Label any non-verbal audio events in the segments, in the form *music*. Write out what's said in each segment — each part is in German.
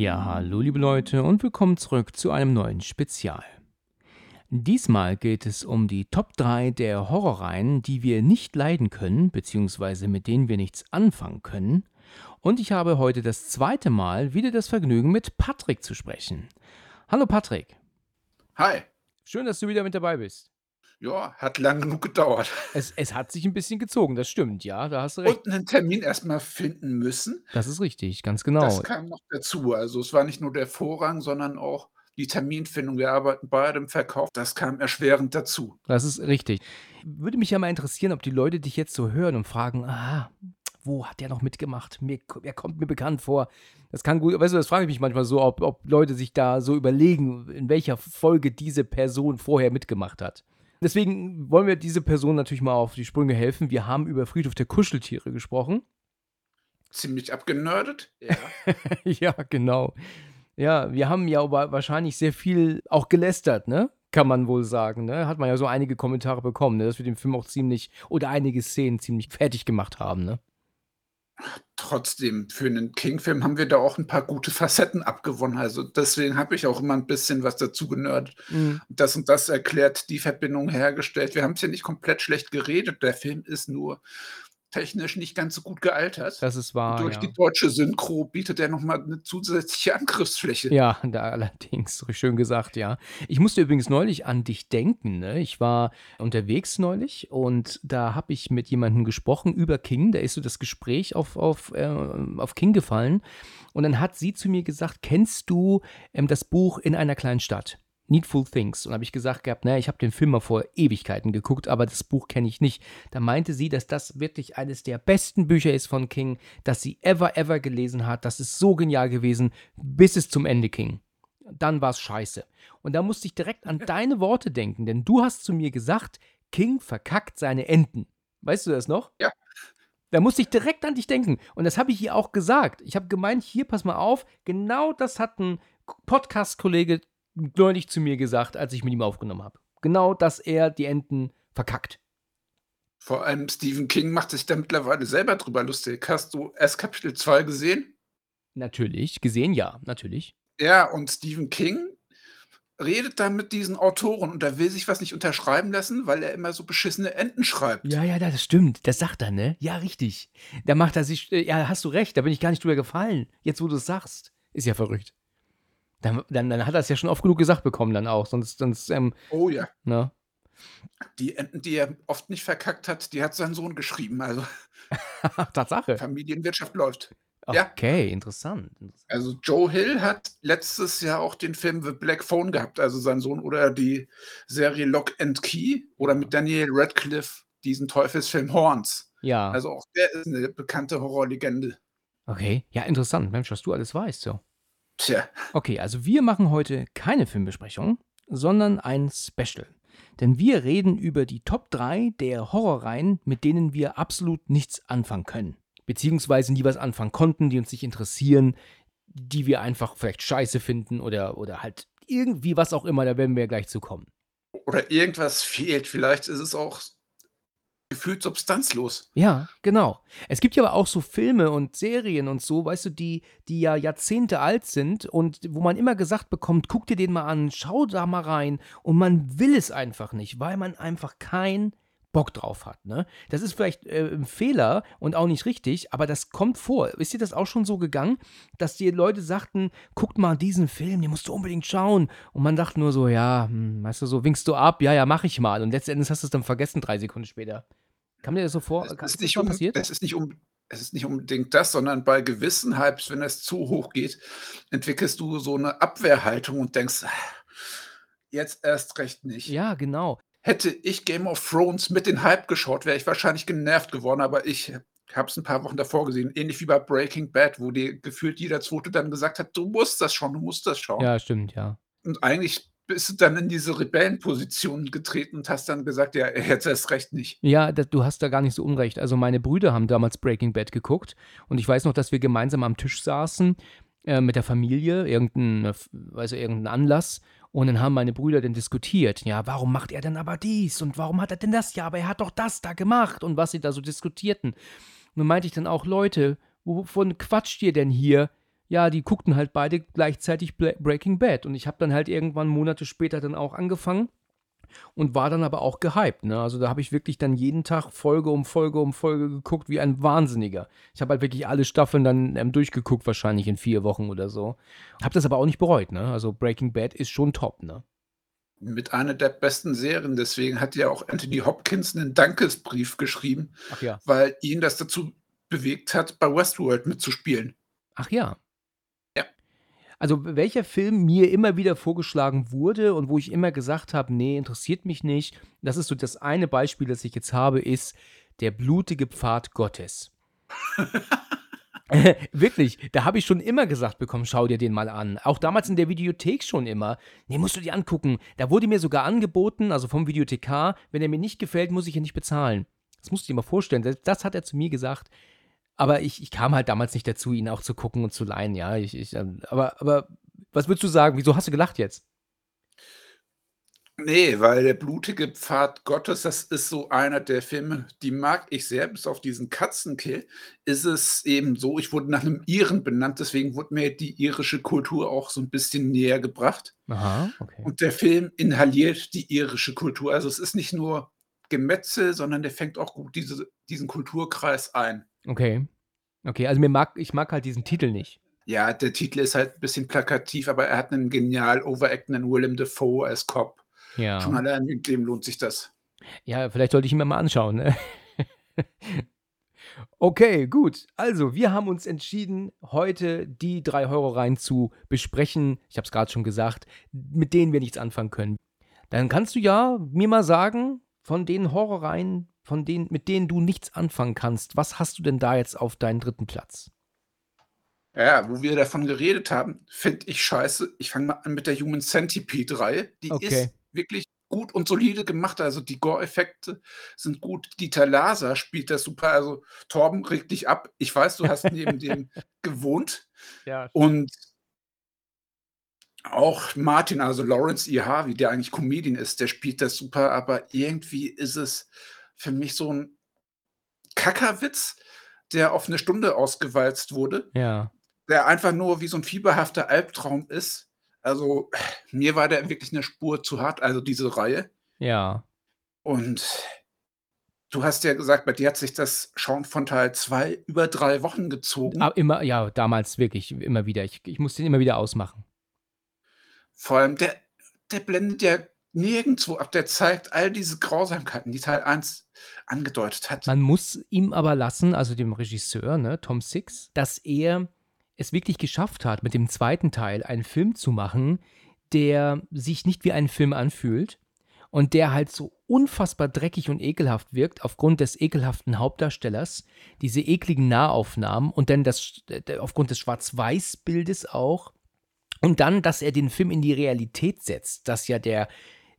Ja, hallo liebe Leute und willkommen zurück zu einem neuen Spezial. Diesmal geht es um die Top 3 der Horrorreihen, die wir nicht leiden können, beziehungsweise mit denen wir nichts anfangen können. Und ich habe heute das zweite Mal wieder das Vergnügen, mit Patrick zu sprechen. Hallo Patrick. Hi. Schön, dass du wieder mit dabei bist. Ja, hat lang *laughs* genug gedauert. Es, es hat sich ein bisschen gezogen, das stimmt, ja, da hast du recht. Und einen Termin erstmal finden müssen. Das ist richtig, ganz genau. Das kam noch dazu. Also es war nicht nur der Vorrang, sondern auch die Terminfindung. Wir arbeiten beide im Verkauf. Das kam erschwerend dazu. Das ist richtig. Würde mich ja mal interessieren, ob die Leute dich jetzt so hören und fragen, ah, wo hat der noch mitgemacht? Mir, er kommt mir bekannt vor. Das kann gut, weißt du, das frage ich mich manchmal so, ob, ob Leute sich da so überlegen, in welcher Folge diese Person vorher mitgemacht hat. Deswegen wollen wir diese Person natürlich mal auf die Sprünge helfen. Wir haben über Friedhof der Kuscheltiere gesprochen. Ziemlich abgenördet. Ja. *laughs* ja, genau. Ja, wir haben ja wahrscheinlich sehr viel auch gelästert, ne? Kann man wohl sagen, ne? Hat man ja so einige Kommentare bekommen, ne? dass wir den Film auch ziemlich oder einige Szenen ziemlich fertig gemacht haben, ne? Trotzdem, für einen King-Film haben wir da auch ein paar gute Facetten abgewonnen. Also deswegen habe ich auch immer ein bisschen was dazu genördet. Mhm. Das und das erklärt, die Verbindung hergestellt. Wir haben es ja nicht komplett schlecht geredet. Der Film ist nur technisch nicht ganz so gut gealtert. Das ist wahr. Durch ja. die deutsche Synchro bietet er nochmal eine zusätzliche *laughs* Angriffsfläche. Ja, da allerdings, schön gesagt, ja. Ich musste übrigens neulich an dich denken. Ne? Ich war unterwegs neulich und da habe ich mit jemandem gesprochen über King. Da ist so das Gespräch auf, auf, äh, auf King gefallen. Und dann hat sie zu mir gesagt: Kennst du ähm, das Buch In einer kleinen Stadt? Needful Things. Und habe ich gesagt gehabt, naja, ich habe den Film mal vor Ewigkeiten geguckt, aber das Buch kenne ich nicht. Da meinte sie, dass das wirklich eines der besten Bücher ist von King, das sie ever, ever gelesen hat. Das ist so genial gewesen, bis es zum Ende ging. Dann war es scheiße. Und da musste ich direkt an deine Worte denken, denn du hast zu mir gesagt, King verkackt seine Enten. Weißt du das noch? Ja. Da musste ich direkt an dich denken. Und das habe ich ihr auch gesagt. Ich habe gemeint, hier, pass mal auf, genau das hat ein Podcast-Kollege neulich zu mir gesagt, als ich mit ihm aufgenommen habe. Genau, dass er die Enten verkackt. Vor allem Stephen King macht sich da mittlerweile selber drüber lustig. Hast du erst Kapitel 2 gesehen? Natürlich, gesehen ja, natürlich. Ja, und Stephen King redet da mit diesen Autoren und er will sich was nicht unterschreiben lassen, weil er immer so beschissene Enten schreibt. Ja, ja, das stimmt. Das sagt er, ne? Ja, richtig. Da macht er sich. äh, Ja, hast du recht, da bin ich gar nicht drüber gefallen. Jetzt, wo du es sagst. Ist ja verrückt. Dann, dann, dann hat er es ja schon oft genug gesagt bekommen, dann auch. Sonst, sonst, ähm, Oh ja. ne? Die Enten, die er oft nicht verkackt hat, die hat sein Sohn geschrieben. Also *laughs* Tatsache. Familienwirtschaft läuft. Ja. Okay, interessant. interessant. Also Joe Hill hat letztes Jahr auch den Film The Black Phone gehabt, also sein Sohn, oder die Serie Lock and Key oder mit Daniel Radcliffe diesen Teufelsfilm Horns. Ja. Also auch der ist eine bekannte Horrorlegende. Okay. Ja, interessant. Mensch, was du alles weißt, so. Tja, Okay, also wir machen heute keine Filmbesprechung, sondern ein Special. Denn wir reden über die Top 3 der Horrorreihen, mit denen wir absolut nichts anfangen können. Beziehungsweise nie was anfangen konnten, die uns nicht interessieren, die wir einfach vielleicht scheiße finden oder, oder halt irgendwie was auch immer, da werden wir ja gleich zu kommen. oder irgendwas fehlt. Vielleicht ist es auch gefühlt substanzlos. Ja, genau. Es gibt ja aber auch so Filme und Serien und so, weißt du, die, die ja Jahrzehnte alt sind und wo man immer gesagt bekommt, guck dir den mal an, schau da mal rein und man will es einfach nicht, weil man einfach keinen Bock drauf hat, ne? Das ist vielleicht äh, ein Fehler und auch nicht richtig, aber das kommt vor. Ist dir das auch schon so gegangen, dass die Leute sagten, guck mal diesen Film, den musst du unbedingt schauen und man dachte nur so, ja, hm, weißt du, so winkst du ab, ja, ja, mach ich mal und letztendlich hast du es dann vergessen drei Sekunden später. Kam dir das so vor? Es Ist ist, nicht um, passiert? es, ist nicht um, es ist nicht unbedingt das, sondern bei gewissen Hypes, wenn es zu hoch geht, entwickelst du so eine Abwehrhaltung und denkst, "Ah, jetzt erst recht nicht. Ja, genau. Hätte ich Game of Thrones mit den Hype geschaut, wäre ich wahrscheinlich genervt geworden, aber ich habe es ein paar Wochen davor gesehen, ähnlich wie bei Breaking Bad, wo dir gefühlt jeder Zweite dann gesagt hat, du musst das schauen, du musst das schauen. Ja, stimmt, ja. Und eigentlich bist du dann in diese Rebellenposition getreten und hast dann gesagt, ja, jetzt erst recht nicht. Ja, da, du hast da gar nicht so unrecht. Also meine Brüder haben damals Breaking Bad geguckt und ich weiß noch, dass wir gemeinsam am Tisch saßen äh, mit der Familie, irgendein, also irgendein Anlass und dann haben meine Brüder dann diskutiert, ja, warum macht er denn aber dies und warum hat er denn das? Ja, aber er hat doch das da gemacht und was sie da so diskutierten. Und dann meinte ich dann auch, Leute, wovon quatscht ihr denn hier? Ja, die guckten halt beide gleichzeitig Breaking Bad. Und ich habe dann halt irgendwann Monate später dann auch angefangen und war dann aber auch gehypt. Ne? Also da habe ich wirklich dann jeden Tag Folge um Folge um Folge geguckt, wie ein Wahnsinniger. Ich habe halt wirklich alle Staffeln dann ähm, durchgeguckt, wahrscheinlich in vier Wochen oder so. Habe das aber auch nicht bereut. Ne? Also Breaking Bad ist schon top. Ne? Mit einer der besten Serien. Deswegen hat ja auch Anthony Hopkins einen Dankesbrief geschrieben, ja. weil ihn das dazu bewegt hat, bei Westworld mitzuspielen. Ach ja, also welcher Film mir immer wieder vorgeschlagen wurde und wo ich immer gesagt habe, nee, interessiert mich nicht, das ist so das eine Beispiel, das ich jetzt habe, ist der blutige Pfad Gottes. *laughs* *laughs* Wirklich, da habe ich schon immer gesagt bekommen, schau dir den mal an. Auch damals in der Videothek schon immer. Nee, musst du dir angucken. Da wurde mir sogar angeboten, also vom Videothekar, wenn er mir nicht gefällt, muss ich ihn nicht bezahlen. Das musst du dir mal vorstellen. Das, das hat er zu mir gesagt. Aber ich, ich kam halt damals nicht dazu, ihn auch zu gucken und zu leihen, ja. Ich, ich, ähm, aber, aber was würdest du sagen? Wieso hast du gelacht jetzt? Nee, weil der blutige Pfad Gottes, das ist so einer der Filme, die mag ich sehr, bis auf diesen Katzenkill, ist es eben so, ich wurde nach einem Iren benannt, deswegen wurde mir die irische Kultur auch so ein bisschen näher gebracht. Aha, okay. Und der Film inhaliert die irische Kultur. Also es ist nicht nur Gemetzel, sondern der fängt auch gut diese, diesen Kulturkreis ein. Okay. Okay, also mir mag, ich mag halt diesen Titel nicht. Ja, der Titel ist halt ein bisschen plakativ, aber er hat einen genial overactenden Willem Dafoe als Cop. Ja. Schon allein mit dem lohnt sich das. Ja, vielleicht sollte ich ihn mir mal anschauen. Ne? *laughs* okay, gut. Also, wir haben uns entschieden, heute die drei Horrorreihen zu besprechen. Ich habe es gerade schon gesagt, mit denen wir nichts anfangen können. Dann kannst du ja mir mal sagen, von den Horrorreihen, von denen, mit denen du nichts anfangen kannst, was hast du denn da jetzt auf deinen dritten Platz? Ja, wo wir davon geredet haben, finde ich scheiße. Ich fange mal an mit der Human Centipede-Reihe. Die Okay. ist wirklich gut und solide gemacht. Also die Gore-Effekte sind gut. Dieter Laser spielt das super. Also Torben, reg dich ab. Ich weiß, du hast neben *laughs* dem gewohnt. Ja. Und auch Martin, also Lawrence E. Harvey, der eigentlich Comedian ist, der spielt das super, aber irgendwie ist es für mich so ein Kackerwitz, der auf eine Stunde ausgewalzt wurde, Ja. der einfach nur wie so ein fieberhafter Albtraum ist. Also mir war der wirklich eine Spur zu hart, also diese Reihe. Ja. Und du hast ja gesagt, bei dir hat sich das Schauen von Teil 2 über drei Wochen gezogen. Aber immer, ja, damals wirklich, immer wieder. Ich, ich musste ihn immer wieder ausmachen. Vor allem, der, der blendet ja nirgendwo ab. Der zeigt all diese Grausamkeiten, die Teil 1 angedeutet hat. Man muss ihm aber lassen, also dem Regisseur, ne, Tom Six, dass er es wirklich geschafft hat, mit dem zweiten Teil einen Film zu machen, der sich nicht wie ein Film anfühlt und der halt so unfassbar dreckig und ekelhaft wirkt aufgrund des ekelhaften Hauptdarstellers, diese ekligen Nahaufnahmen und dann das aufgrund des Schwarz-Weiß-Bildes auch und dann, dass er den Film in die Realität setzt, dass ja der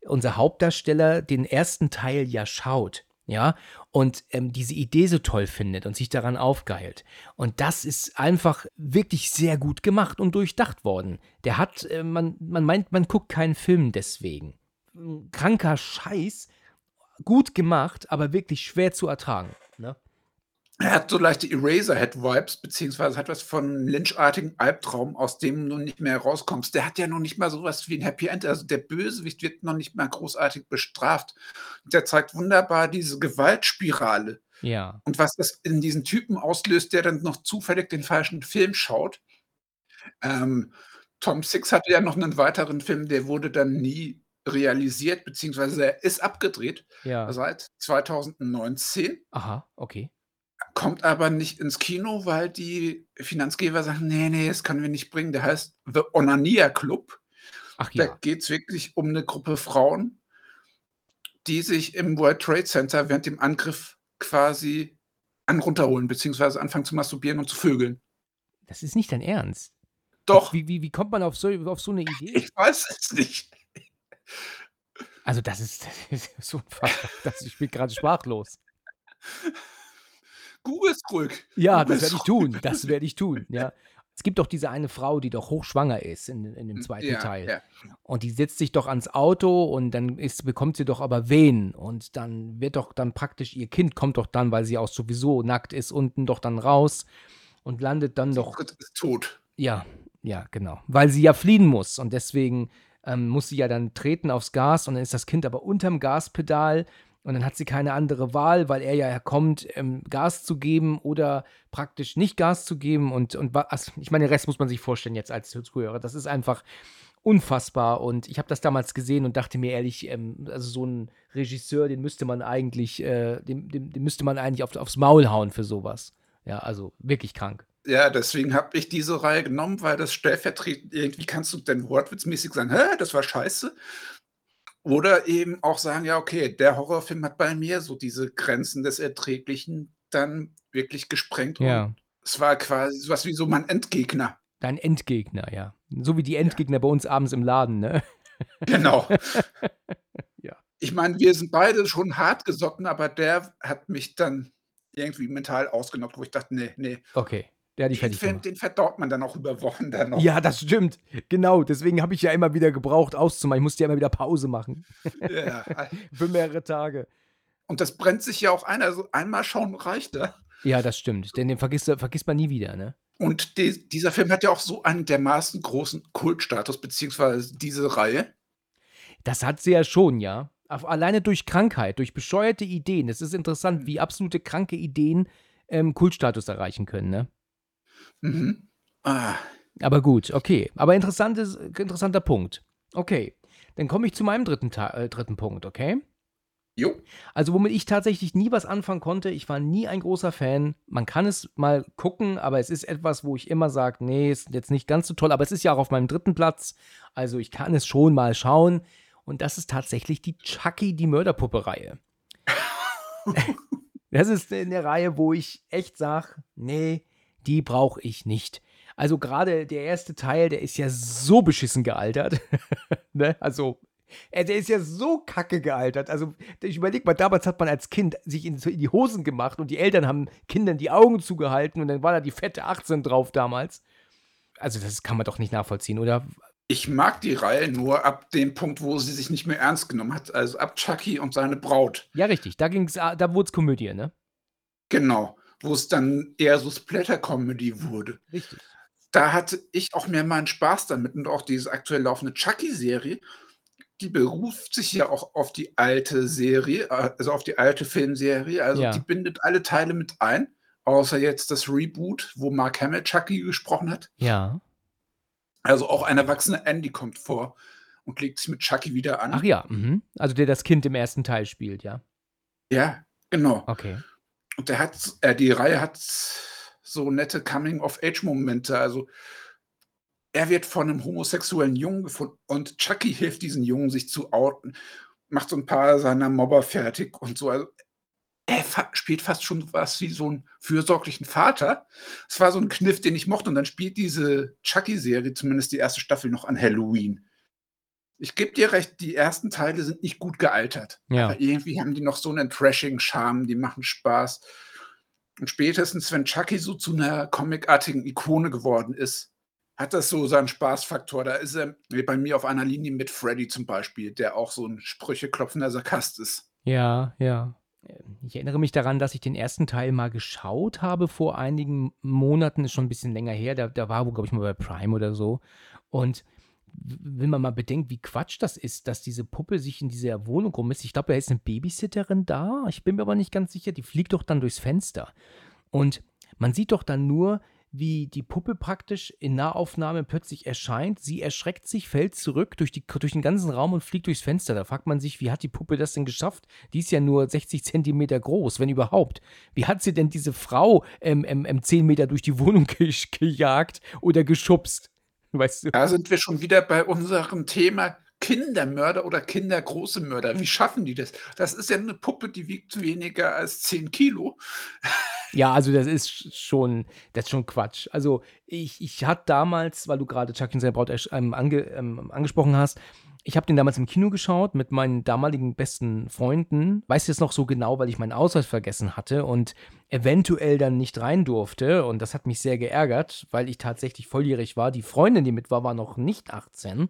unser Hauptdarsteller den ersten Teil ja schaut, ja, und ähm, diese Idee so toll findet und sich daran aufgeilt. Und das ist einfach wirklich sehr gut gemacht und durchdacht worden. Der hat, äh, man, man meint, man guckt keinen Film deswegen. Kranker Scheiß, gut gemacht, aber wirklich schwer zu ertragen. Ne? Er hat so leichte Eraserhead-Vibes, beziehungsweise hat was von lynchartigen Albtraum, aus dem du nicht mehr rauskommst. Der hat ja noch nicht mal sowas wie ein Happy End. Also der Bösewicht wird noch nicht mal großartig bestraft. Der zeigt wunderbar diese Gewaltspirale. Ja. Und was das in diesen Typen auslöst, der dann noch zufällig den falschen Film schaut. Ähm, Tom Six hatte ja noch einen weiteren Film, der wurde dann nie realisiert, beziehungsweise er ist abgedreht Ja. seit 2019. Aha, okay. Kommt aber nicht ins Kino, weil die Finanzgeber sagen: „Ne, ne, das können wir nicht bringen.“ Der heißt „The Onania Club“. Ach Da ja. geht's wirklich um 'ne Gruppe Frauen, die sich im World Trade Center während dem Angriff quasi an runterholen, beziehungsweise anfangen zu masturbieren und zu vögeln. Das ist nicht dein Ernst. Doch, Wie, wie, wie kommt man auf so, auf so eine Idee? ich weiß es nicht. Also, das ist, *laughs* das ist so unfassbar. Das, ich bin gerade sprachlos. *laughs* Google's ruhig. Ja, das Google's werde ich tun. Das werde ich tun. Ja. Es gibt doch diese eine Frau, die doch hochschwanger ist in, in dem zweiten Ja, Teil. ja. Und die setzt sich doch ans Auto und dann ist, bekommt sie doch aber Wehen. Und dann wird doch dann praktisch, ihr Kind kommt doch dann, weil sie auch sowieso nackt ist, unten doch dann raus und landet dann doch. Ist tot. Ja, ja, genau. Weil sie ja fliehen muss. Und deswegen ähm, muss sie ja dann treten aufs Gas und dann ist das Kind aber unterm Gaspedal. Und dann hat sie keine andere Wahl, weil er ja kommt, ähm, Gas zu geben oder praktisch nicht Gas zu geben. Und, und also, ich meine, den Rest muss man sich vorstellen jetzt als Zuhörer. Das ist einfach unfassbar. Und ich habe das damals gesehen und dachte mir ehrlich, ähm, also so ein Regisseur, den müsste man eigentlich, äh, dem, dem, dem müsste man eigentlich auf, aufs Maul hauen für sowas. Ja, also wirklich krank. Ja, deswegen habe ich diese Reihe genommen, weil das stellvertretend irgendwie kannst du denn wortwitzmäßig sagen, hä, das war scheiße. Oder eben auch sagen, ja, okay, der Horrorfilm hat bei mir so diese Grenzen des Erträglichen dann wirklich gesprengt. Ja. Und es war quasi sowas wie so mein Endgegner. Dein Endgegner, ja. So wie die Endgegner bei uns abends im Laden, ne? *laughs* Genau. *laughs* Ja. Ich meine, wir sind beide schon hart gesotten, aber der hat mich dann irgendwie mental ausgenockt, wo ich dachte, nee, nee. Okay, hat die Den Film, den verdaut man dann auch über Wochen dann noch. Ja, das stimmt. Genau, deswegen habe ich ja immer wieder gebraucht, auszumachen. Ich musste ja immer wieder Pause machen. *laughs* Ja. *laughs* Für mehrere Tage. Und das brennt sich ja auch ein. Also einmal schauen reicht da. Ja, das stimmt. Denn den vergisst, vergisst man nie wieder, ne? Und die, dieser Film hat ja auch so einen dermaßen großen Kultstatus, beziehungsweise diese Reihe. Das hat sie ja schon, ja. Alleine durch Krankheit, durch bescheuerte Ideen. Es ist interessant, wie absolute kranke Ideen ähm, Kultstatus erreichen können, ne? Mhm. Ah, Aber gut, okay. Aber interessantes, interessanter Punkt. Okay. Dann komme ich zu meinem dritten, Ta äh, dritten Punkt, okay? jo. Also, womit ich tatsächlich nie was anfangen konnte, ich war nie ein großer Fan. Man kann es mal gucken, aber es ist etwas, wo ich immer sage, nee, ist jetzt nicht ganz so toll, aber es ist ja auch auf meinem dritten Platz. Also, ich kann es schon mal schauen. Und das ist tatsächlich die Chucky, die Mörderpuppe-Reihe. *laughs* das ist eine Reihe, wo ich echt sage, nee, die brauche ich nicht. Also gerade der erste Teil, der ist ja so beschissen gealtert. *laughs* ne? Also äh, der ist ja so kacke gealtert. Also, ich überleg mal, damals hat man als Kind sich in, die Hosen gemacht und die Eltern haben Kindern die Augen zugehalten und dann war da die fette 18 drauf damals. Also, das kann man doch nicht nachvollziehen, oder? Ich mag die Reihe nur ab dem Punkt, wo sie sich nicht mehr ernst genommen hat. Also ab Chucky und seine Braut. Ja, richtig. Da ging's, ah, da wurde es Komödie, ne? Genau. Wo es dann eher so Splatter-Comedy wurde. Richtig. Da hatte ich auch mehr meinen Spaß damit und auch diese aktuell laufende Chucky-Serie, die beruft sich ja auch auf die alte Serie, äh, also auf die alte Filmserie. Also Ja. die bindet alle Teile mit ein, außer jetzt das Reboot, wo Mark Hamill Chucky gesprochen hat. Ja. Also auch ein erwachsener Andy kommt vor und legt sich mit Chucky wieder an. Ach ja, mhm. also der das Kind im ersten Teil spielt, ja. Ja, genau. Okay. Und der hat, äh, die Reihe hat so nette Coming-of-Age-Momente. Also er wird von einem homosexuellen Jungen gefunden und Chucky hilft diesen Jungen, sich zu outen, macht so ein paar seiner Mobber fertig und so. Also er fa spielt fast schon was wie so einen fürsorglichen Vater. Es war so ein Kniff, den ich mochte. Und dann spielt diese Chucky-Serie, zumindest die erste Staffel, noch an Halloween. Ich gebe dir recht, die ersten Teile sind nicht gut gealtert. Ja. Aber irgendwie haben die noch so einen Trashing-Charme, die machen Spaß. Und spätestens, wenn Chucky so zu einer comicartigen Ikone geworden ist, hat das so seinen Spaßfaktor. Da ist er wie bei mir auf einer Linie mit Freddy zum Beispiel, der auch so ein sprücheklopfender Sarkast ist. Ja, ja. Ich erinnere mich daran, dass ich den ersten Teil mal geschaut habe vor einigen Monaten, ist schon ein bisschen länger her. Da, da war, glaube ich, mal bei Prime oder so. Und wenn man mal bedenkt, wie Quatsch das ist, dass diese Puppe sich in dieser Wohnung rummisst. Ich glaube, da ist eine Babysitterin da. Ich bin mir aber nicht ganz sicher. Die fliegt doch dann durchs Fenster. Und man sieht doch dann nur, wie die Puppe praktisch in Nahaufnahme plötzlich erscheint. Sie erschreckt sich, fällt zurück durch, die, durch den ganzen Raum und fliegt durchs Fenster. Da fragt man sich, wie hat die Puppe das denn geschafft? Die ist ja nur 60 Zentimeter groß, wenn überhaupt. Wie hat sie denn diese Frau ähm, ähm, ähm, 10 Meter durch die Wohnung *laughs* ge gejagt oder geschubst? *laughs* Weißt du? Da sind wir schon wieder bei unserem Thema Kindermörder oder kindergroße Mörder. Wie schaffen die das? Das ist ja eine Puppe, die wiegt weniger als 10 Kilo. Ja, also das ist schon, das ist schon Quatsch. Also ich, ich hatte damals, weil du gerade Chucky und seine Braut ähm, ange, ähm, angesprochen hast, ich habe den damals im Kino geschaut mit meinen damaligen besten Freunden. Weiß jetzt noch so genau, weil ich meinen Ausweis vergessen hatte und eventuell dann nicht rein durfte. Und das hat mich sehr geärgert, weil ich tatsächlich volljährig war. Die Freundin, die mit war, war noch nicht 18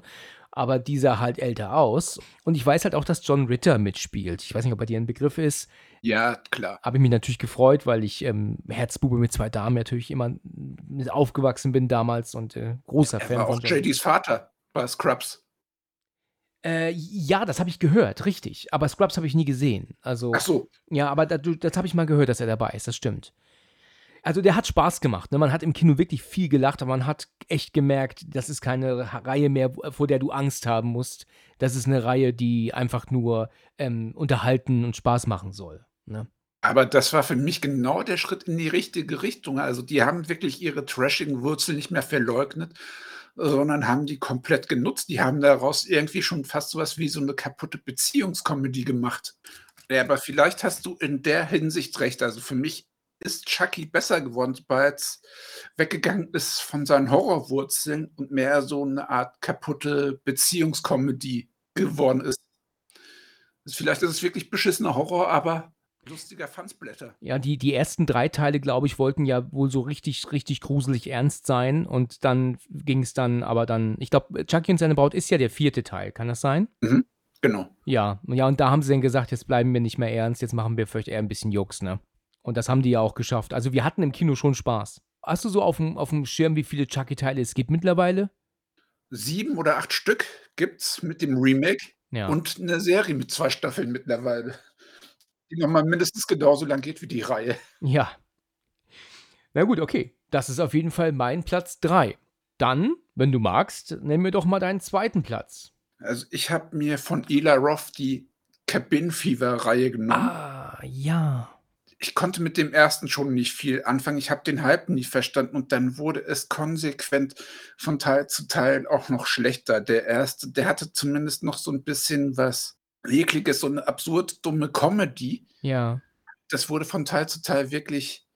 aber dieser halt älter aus. Und ich weiß halt auch, dass John Ritter mitspielt. Ich weiß nicht, ob er dir ein Begriff ist. Ja, klar. Habe ich mich natürlich gefreut, weil ich ähm, Herzbube mit zwei Damen natürlich immer mit aufgewachsen bin damals und äh, großer er Fan war auch JDs Vater bei Scrubs. Äh, ja, das habe ich gehört, richtig. Aber Scrubs habe ich nie gesehen. Also, Ach so, ja, aber da, das habe ich mal gehört, dass er dabei ist, das stimmt. Also der hat Spaß gemacht. Ne? Man hat im Kino wirklich viel gelacht, aber man hat echt gemerkt, das ist keine Reihe mehr, vor der du Angst haben musst. Das ist eine Reihe, die einfach nur ähm, unterhalten und Spaß machen soll. Ne? aber das war für mich genau der Schritt in die richtige Richtung. Also die haben wirklich ihre trashigen Wurzeln nicht mehr verleugnet, sondern haben die komplett genutzt. Die haben daraus irgendwie schon fast sowas wie so eine kaputte Beziehungskomödie gemacht. Ja, aber vielleicht hast du in der Hinsicht recht. Also für mich ist Chucky besser geworden, weil es weggegangen ist von seinen Horrorwurzeln und mehr so eine Art kaputte Beziehungskomödie geworden ist. Vielleicht ist es wirklich beschissener Horror, aber lustiger Fansblätter. Ja, die, die ersten drei Teile, glaube ich, wollten ja wohl so richtig, richtig gruselig ernst sein. Und dann ging es dann, aber dann, ich glaube, Chucky und seine Braut ist ja der vierte Teil, kann das sein? Genau. Ja, ja, und da haben sie dann gesagt, jetzt bleiben wir nicht mehr ernst, jetzt machen wir vielleicht eher ein bisschen Jux, ne? Und das haben die ja auch geschafft. Also wir hatten im Kino schon Spaß. Hast du so auf dem, auf dem Schirm, wie viele Chucky-Teile es gibt mittlerweile? Sieben oder acht Stück gibt's mit dem Remake Ja. und eine Serie mit zwei Staffeln mittlerweile, die nochmal mindestens genauso lang geht wie die Reihe. Ja. Na gut, okay. Das ist auf jeden Fall mein Platz 3. Dann, wenn du magst, nenn mir doch mal deinen zweiten Platz. Also ich habe mir von Eli Roth die Cabin Fever Reihe genommen. Ah, ja. Ich konnte mit dem ersten schon nicht viel anfangen. Ich habe den Hype nie verstanden und dann wurde es konsequent von Teil zu Teil auch noch schlechter. Der erste, der hatte zumindest noch so ein bisschen was ekliges, so eine absurd dumme Comedy. Ja. Das wurde von Teil zu Teil wirklich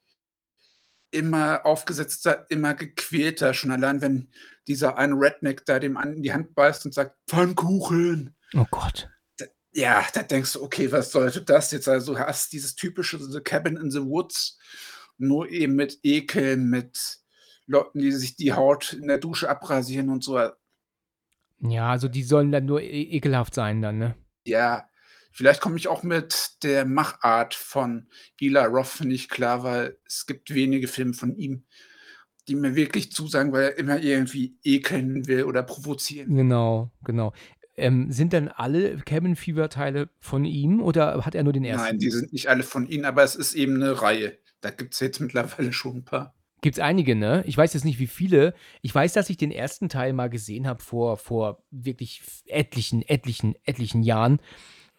immer aufgesetzter, immer gequälter. Schon allein, wenn dieser eine Redneck da dem anderen in die Hand beißt und sagt, Pfannkuchen. Oh Gott. Ja, da denkst du, okay, was sollte das jetzt? Also du hast dieses typische The Cabin in the Woods, nur eben mit Ekel, mit Leuten, die sich die Haut in der Dusche abrasieren und so. Ja, also die sollen dann nur e ekelhaft sein dann, ne? Ja, vielleicht komme ich auch mit der Machart von Eli Roth nicht klar, weil es gibt wenige Filme von ihm, die mir wirklich zusagen, weil er immer irgendwie ekeln will oder provozieren. Genau, genau. Ähm, sind dann alle Cabin Fever Teile von ihm oder hat er nur den ersten? Nein, die sind nicht alle von ihm, aber es ist eben eine Reihe. Da gibt es jetzt *laughs* mittlerweile schon ein paar. Gibt's einige, ne? Ich weiß jetzt nicht, wie viele. Ich weiß, dass ich den ersten Teil mal gesehen habe vor, vor wirklich etlichen, etlichen, etlichen Jahren.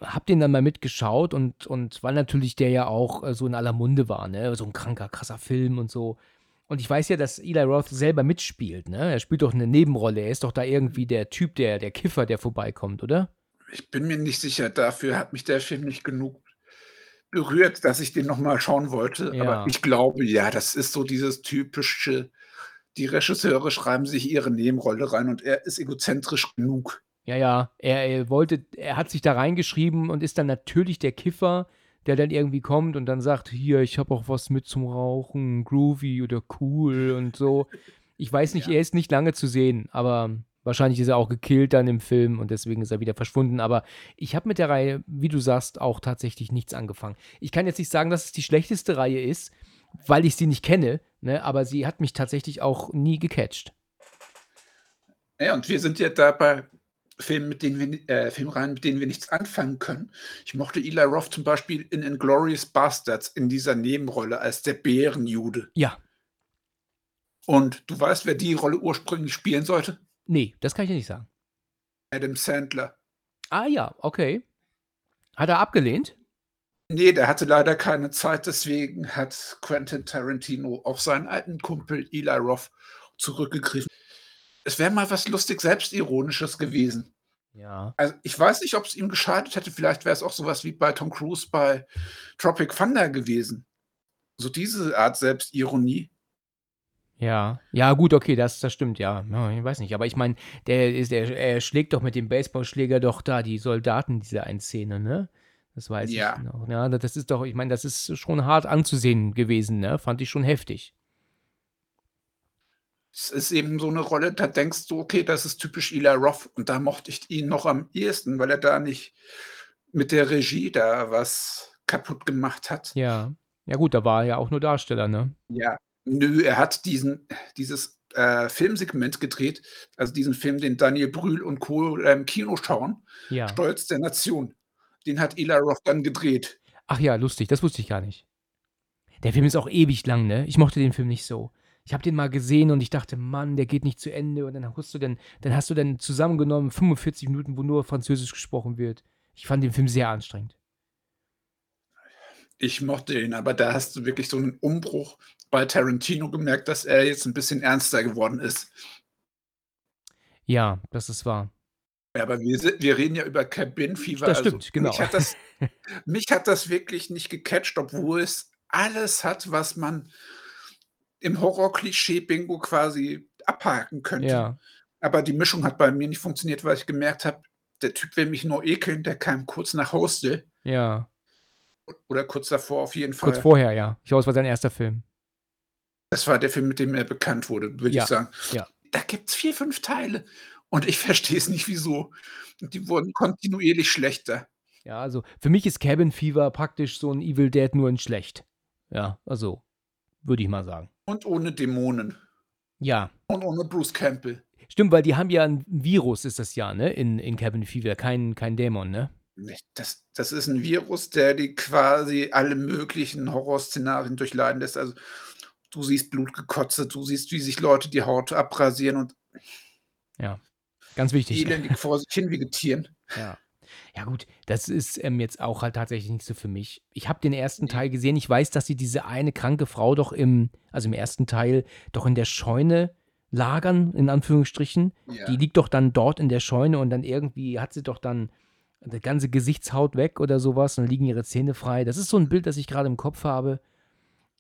Hab den dann mal mitgeschaut und, und weil natürlich der ja auch äh, so in aller Munde war, ne? So ein kranker, krasser Film und so. Und ich weiß ja, dass Eli Roth selber mitspielt, ne? Er spielt doch eine Nebenrolle. Er ist doch da irgendwie der Typ, der, der Kiffer, der vorbeikommt, oder? Ich bin mir nicht sicher, dafür hat mich der Film nicht genug berührt, dass ich den nochmal schauen wollte. Ja. Aber ich glaube, ja, das ist so dieses typische, die Regisseure schreiben sich ihre Nebenrolle rein und er ist egozentrisch genug. Ja, ja, er, er wollte, er hat sich da reingeschrieben und ist dann natürlich der Kiffer, der dann irgendwie kommt und dann sagt, hier, ich habe auch was mit zum Rauchen, groovy oder cool und so. Ich weiß nicht, Ja. er ist nicht lange zu sehen, aber wahrscheinlich ist er auch gekillt dann im Film und deswegen ist er wieder verschwunden. Aber ich habe mit der Reihe, wie du sagst, auch tatsächlich nichts angefangen. Ich kann jetzt nicht sagen, dass es die schlechteste Reihe ist, weil ich sie nicht kenne, ne? aber sie hat mich tatsächlich auch nie gecatcht. Ja, und wir sind ja da bei Filmen, mit denen wir, äh, Filmreihen, mit denen wir nichts anfangen können. Ich mochte Eli Roth zum Beispiel in Inglourious Bastards in dieser Nebenrolle als der Bärenjude. Ja, Und du weißt, wer die Rolle ursprünglich spielen sollte? nee, das kann ich nicht sagen. Adam Sandler. Ah ja, okay. Hat er abgelehnt? Nee, der hatte leider keine Zeit, deswegen hat Quentin Tarantino auf seinen alten Kumpel Eli Roth zurückgegriffen. Es wäre mal was lustig Selbstironisches gewesen. Ja. Also, ich weiß nicht, ob es ihm geschadet hätte. Vielleicht wäre es auch sowas wie bei Tom Cruise bei Tropic Thunder gewesen. So diese Art Selbstironie. Ja, ja, gut, okay, das, das stimmt, ja. ja. Ich weiß nicht, aber ich meine, der, ist, der er schlägt doch mit dem Baseballschläger doch da die Soldaten, diese eine Szene, ne? Das weiß Ja. ich noch. Ja, das ist doch, ich meine, das ist schon hart anzusehen gewesen, ne? Fand ich schon heftig. Es ist eben so eine Rolle, da denkst du, okay, das ist typisch Eli Roth. Und da mochte ich ihn noch am ehesten, weil er da nicht mit der Regie da was kaputt gemacht hat. Ja. Ja, gut, da war er ja auch nur Darsteller, ne? Ja, nö, er hat diesen, dieses äh, Filmsegment gedreht, also diesen Film, den Daniel Brühl und Co. im Kino schauen, Ja. Stolz der Nation. Den hat Eli Roth dann gedreht. Ach ja, lustig, das wusste ich gar nicht. Der Film ist auch ewig lang, ne? Ich mochte den Film nicht so. Ich habe den mal gesehen und ich dachte, Mann, der geht nicht zu Ende. Und dann hast du dann, dann hast du dann zusammengenommen 45 Minuten, wo nur Französisch gesprochen wird. Ich fand den Film sehr anstrengend. Ich mochte ihn, aber da hast du wirklich so einen Umbruch bei Tarantino gemerkt, dass er jetzt ein bisschen ernster geworden ist. Ja, das ist wahr. Ja, aber wir, wir reden ja über Cabin Fever. Das stimmt, genau. Mich hat, das, *laughs* mich hat das wirklich nicht gecatcht, obwohl es alles hat, was man im Horror-Klischee-Bingo quasi abhaken könnte. Ja, Aber die Mischung hat bei mir nicht funktioniert, weil ich gemerkt habe, der Typ will mich nur ekeln, der kam kurz nach Hostel ja. oder kurz davor auf jeden Fall. Kurz vorher, ja. Ich glaube, es war sein erster Film. Das war der Film, mit dem er bekannt wurde, würde Ja, ich sagen. ja. Da gibt es vier, fünf Teile. Und ich *laughs* verstehe es nicht, wieso. Und die wurden kontinuierlich schlechter. Ja, also für mich ist Cabin Fever praktisch so ein Evil Dead nur in schlecht. Ja, also würde ich mal sagen. Und ohne Dämonen. Ja, Und ohne Bruce Campbell. stimmt, weil die haben ja ein Virus, ist das ja, ne? In, in Cabin Fever, kein, kein Dämon, ne? Das, das ist ein Virus, der die quasi alle möglichen Horrorszenarien durchleiden lässt. Also du siehst Blutgekotze, du siehst, wie sich Leute die Haut abrasieren und Ja, ganz wichtig. elendig *laughs* vor sich hin vegetieren. Ja. Ja, gut, das ist ähm, jetzt auch halt tatsächlich nicht so für mich. Ich habe den ersten Teil gesehen. Ich weiß, dass sie diese eine kranke Frau doch im, also im ersten Teil, doch in der Scheune lagern, in Anführungsstrichen. Ja. Die liegt doch dann dort in der Scheune und dann irgendwie hat sie doch dann die ganze Gesichtshaut weg oder sowas und dann liegen ihre Zähne frei. Das ist so ein Bild, das ich gerade im Kopf habe.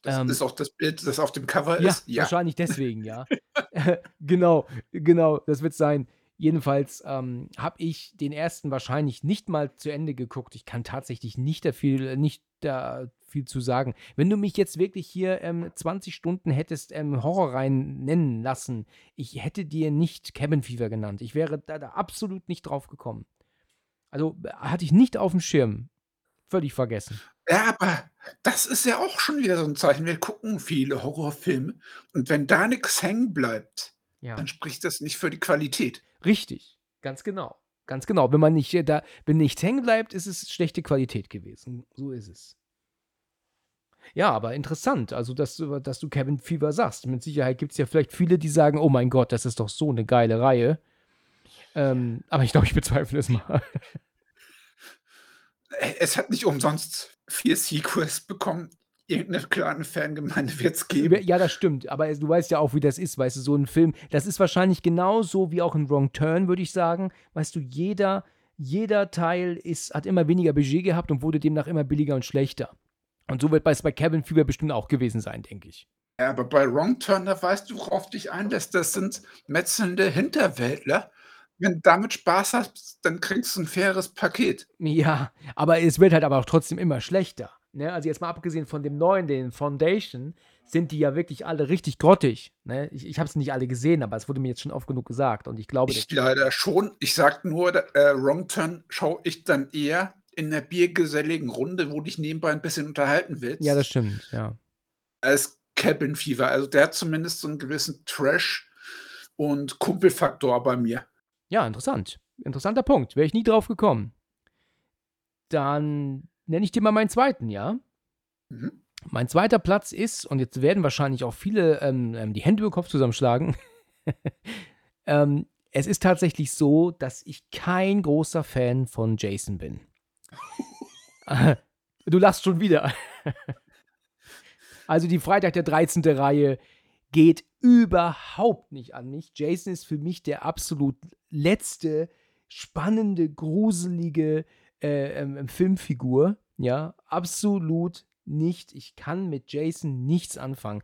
Das ähm, ist auch das Bild, das auf dem Cover Ja, ist. Ja. wahrscheinlich deswegen, ja. *laughs* *laughs* genau, genau, das wird sein. Jedenfalls ähm, habe ich den ersten wahrscheinlich nicht mal zu Ende geguckt. Ich kann tatsächlich nicht da viel, nicht da viel zu sagen. Wenn du mich jetzt wirklich hier ähm, 20 Stunden hättest ähm, Horrorreihen nennen lassen, ich hätte dir nicht Cabin Fever genannt. Ich wäre da, da absolut nicht drauf gekommen. Also äh, hatte ich nicht auf dem Schirm. Völlig vergessen. ja, aber das ist ja auch schon wieder so ein Zeichen. Wir gucken viele Horrorfilme und wenn da nichts hängen bleibt, Ja. dann spricht das nicht für die Qualität. Richtig, ganz genau. Ganz genau. Wenn man nicht äh, da, wenn nichts hängen bleibt, ist es schlechte Qualität gewesen. So ist es. Ja, aber interessant, also dass, du- dass du Cabin Fever sagst. Mit Sicherheit gibt es ja vielleicht viele, die sagen, oh mein Gott, das ist doch so eine geile Reihe. Ähm, aber ich glaube, ich bezweifle es mal. *laughs* Es hat nicht umsonst vier Sequels bekommen. Irgendeine kleine Fangemeinde *laughs* wird es geben. Ja, das stimmt. Aber du weißt ja auch, wie das ist. Weißt du, so ein Film, das ist wahrscheinlich genauso wie auch ein Wrong Turn, würde ich sagen. Weißt du, jeder, jeder Teil ist, hat immer weniger Budget gehabt und wurde demnach immer billiger und schlechter. Und so wird es bei Cabin Fever bestimmt auch gewesen sein, denke ich. Ja, aber bei Wrong Turn, da weißt du, worauf dich einlässt. Das sind metzelnde Hinterwäldler. Wenn du damit Spaß hast, dann kriegst du ein faires Paket. Ja, aber es wird halt aber auch trotzdem immer schlechter. Ne? Also jetzt mal abgesehen von dem neuen, den Foundation, sind die ja wirklich alle richtig grottig. Ne? Ich, ich habe es nicht alle gesehen, aber es wurde mir jetzt schon oft genug gesagt. Und ich glaube, Ich leider schon. Ich sag nur, äh, Wrong Turn schaue ich dann eher in einer biergeselligen Runde, wo dich nebenbei ein bisschen unterhalten willst, ja, das stimmt, ja. als Cabin Fever. Also der hat zumindest so einen gewissen Trash- und Kumpelfaktor bei mir. Ja, interessant. Interessanter Punkt. Wäre ich nie drauf gekommen. Dann nenne ich dir mal meinen zweiten, ja? Mhm. Mein zweiter Platz ist, und jetzt werden wahrscheinlich auch viele ähm, ähm, die Hände über den Kopf zusammenschlagen. *laughs* ähm, es ist tatsächlich so, dass ich kein großer Fan von Jason bin. *laughs* du lachst schon wieder. *laughs* also die Freitag der 13. Reihe geht überhaupt nicht an mich. Jason ist für mich der absolut letzte spannende, gruselige äh, ähm, ähm, Filmfigur. Ja, absolut nicht. Ich kann mit Jason nichts anfangen.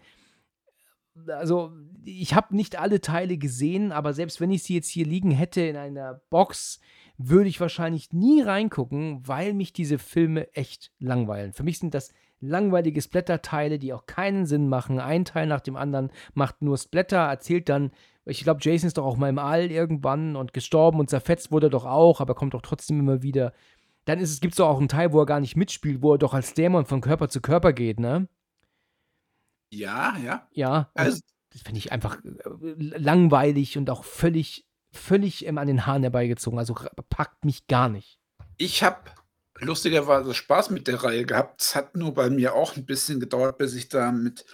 Also, ich habe nicht alle Teile gesehen, aber selbst wenn ich sie jetzt hier liegen hätte in einer Box, würde ich wahrscheinlich nie reingucken, weil mich diese Filme echt langweilen. Für mich sind das langweilige Splatter-Teile, die auch keinen Sinn machen. Ein Teil nach dem anderen macht nur Splatter, erzählt dann, ich glaube, Jason ist doch auch mal im All irgendwann und gestorben und zerfetzt wurde er doch auch, aber kommt doch trotzdem immer wieder. Dann gibt es doch auch einen Teil, wo er gar nicht mitspielt, wo er doch als Dämon von Körper zu Körper geht, ne? Ja, ja. Ja, also, das finde ich einfach äh, langweilig und auch völlig, völlig ähm, an den Haaren herbeigezogen. Also packt mich gar nicht. Ich habe lustigerweise Spaß mit der Reihe gehabt. Es hat nur bei mir auch ein bisschen gedauert, bis ich damit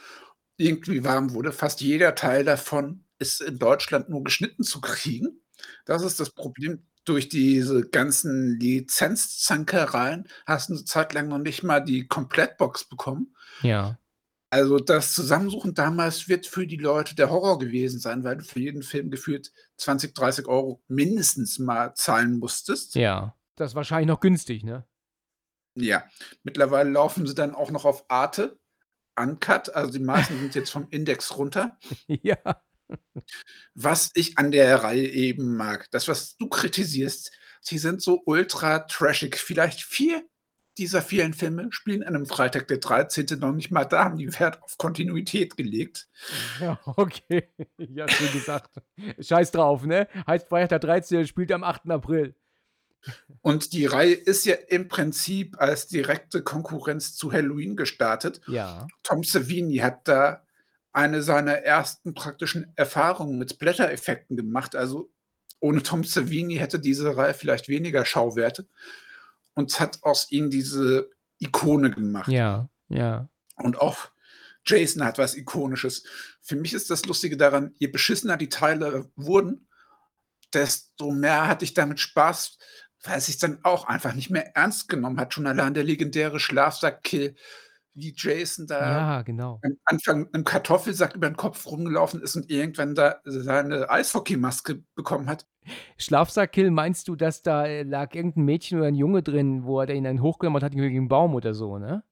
irgendwie warm wurde. Fast jeder Teil davon ist in Deutschland nur geschnitten zu kriegen. Das ist das Problem. Durch diese ganzen Lizenzzankereien hast du eine Zeit lang noch nicht mal die Komplettbox bekommen. Ja. Also das Zusammensuchen damals wird für die Leute der Horror gewesen sein, weil du für jeden Film gefühlt 20, 30 Euro mindestens mal zahlen musstest. Ja, das ist wahrscheinlich noch günstig, ne? Ja, mittlerweile laufen sie dann auch noch auf Arte, Uncut, also die meisten sind jetzt vom Index runter. *laughs* Ja. Was ich an der Reihe eben mag, das, was du kritisierst, sie sind so ultra trashig. Vielleicht vier dieser vielen Filme spielen an einem Freitag der 13. noch nicht mal da, haben die Wert auf Kontinuität gelegt. Ja, okay. *laughs* Ja, schön gesagt. Scheiß drauf, ne? Heißt Freitag der 13. spielt am 8. April. Und die Reihe ist ja im Prinzip als direkte Konkurrenz zu Halloween gestartet. Ja. Tom Savini hat da eine seiner ersten praktischen Erfahrungen mit Splatter-Effekten gemacht. Also ohne Tom Savini hätte diese Reihe vielleicht weniger Schauwerte. Und hat aus ihm diese Ikone gemacht. Ja, ja. Und auch Jason hat was Ikonisches. Für mich ist das Lustige daran, je beschissener die Teile wurden, desto mehr hatte ich damit Spaß, weil es sich dann auch einfach nicht mehr ernst genommen hat. Schon allein der legendäre Schlafsack-Kill, wie Jason da Ja, genau. am Anfang mit einem Kartoffelsack über den Kopf rumgelaufen ist und irgendwann da seine Eishockeymaske bekommen hat. Schlafsack-Kill, meinst du, dass da äh, lag irgendein Mädchen oder ein Junge drin, wo er ihn dann hochgenommen hat gegen einen Baum oder so, ne?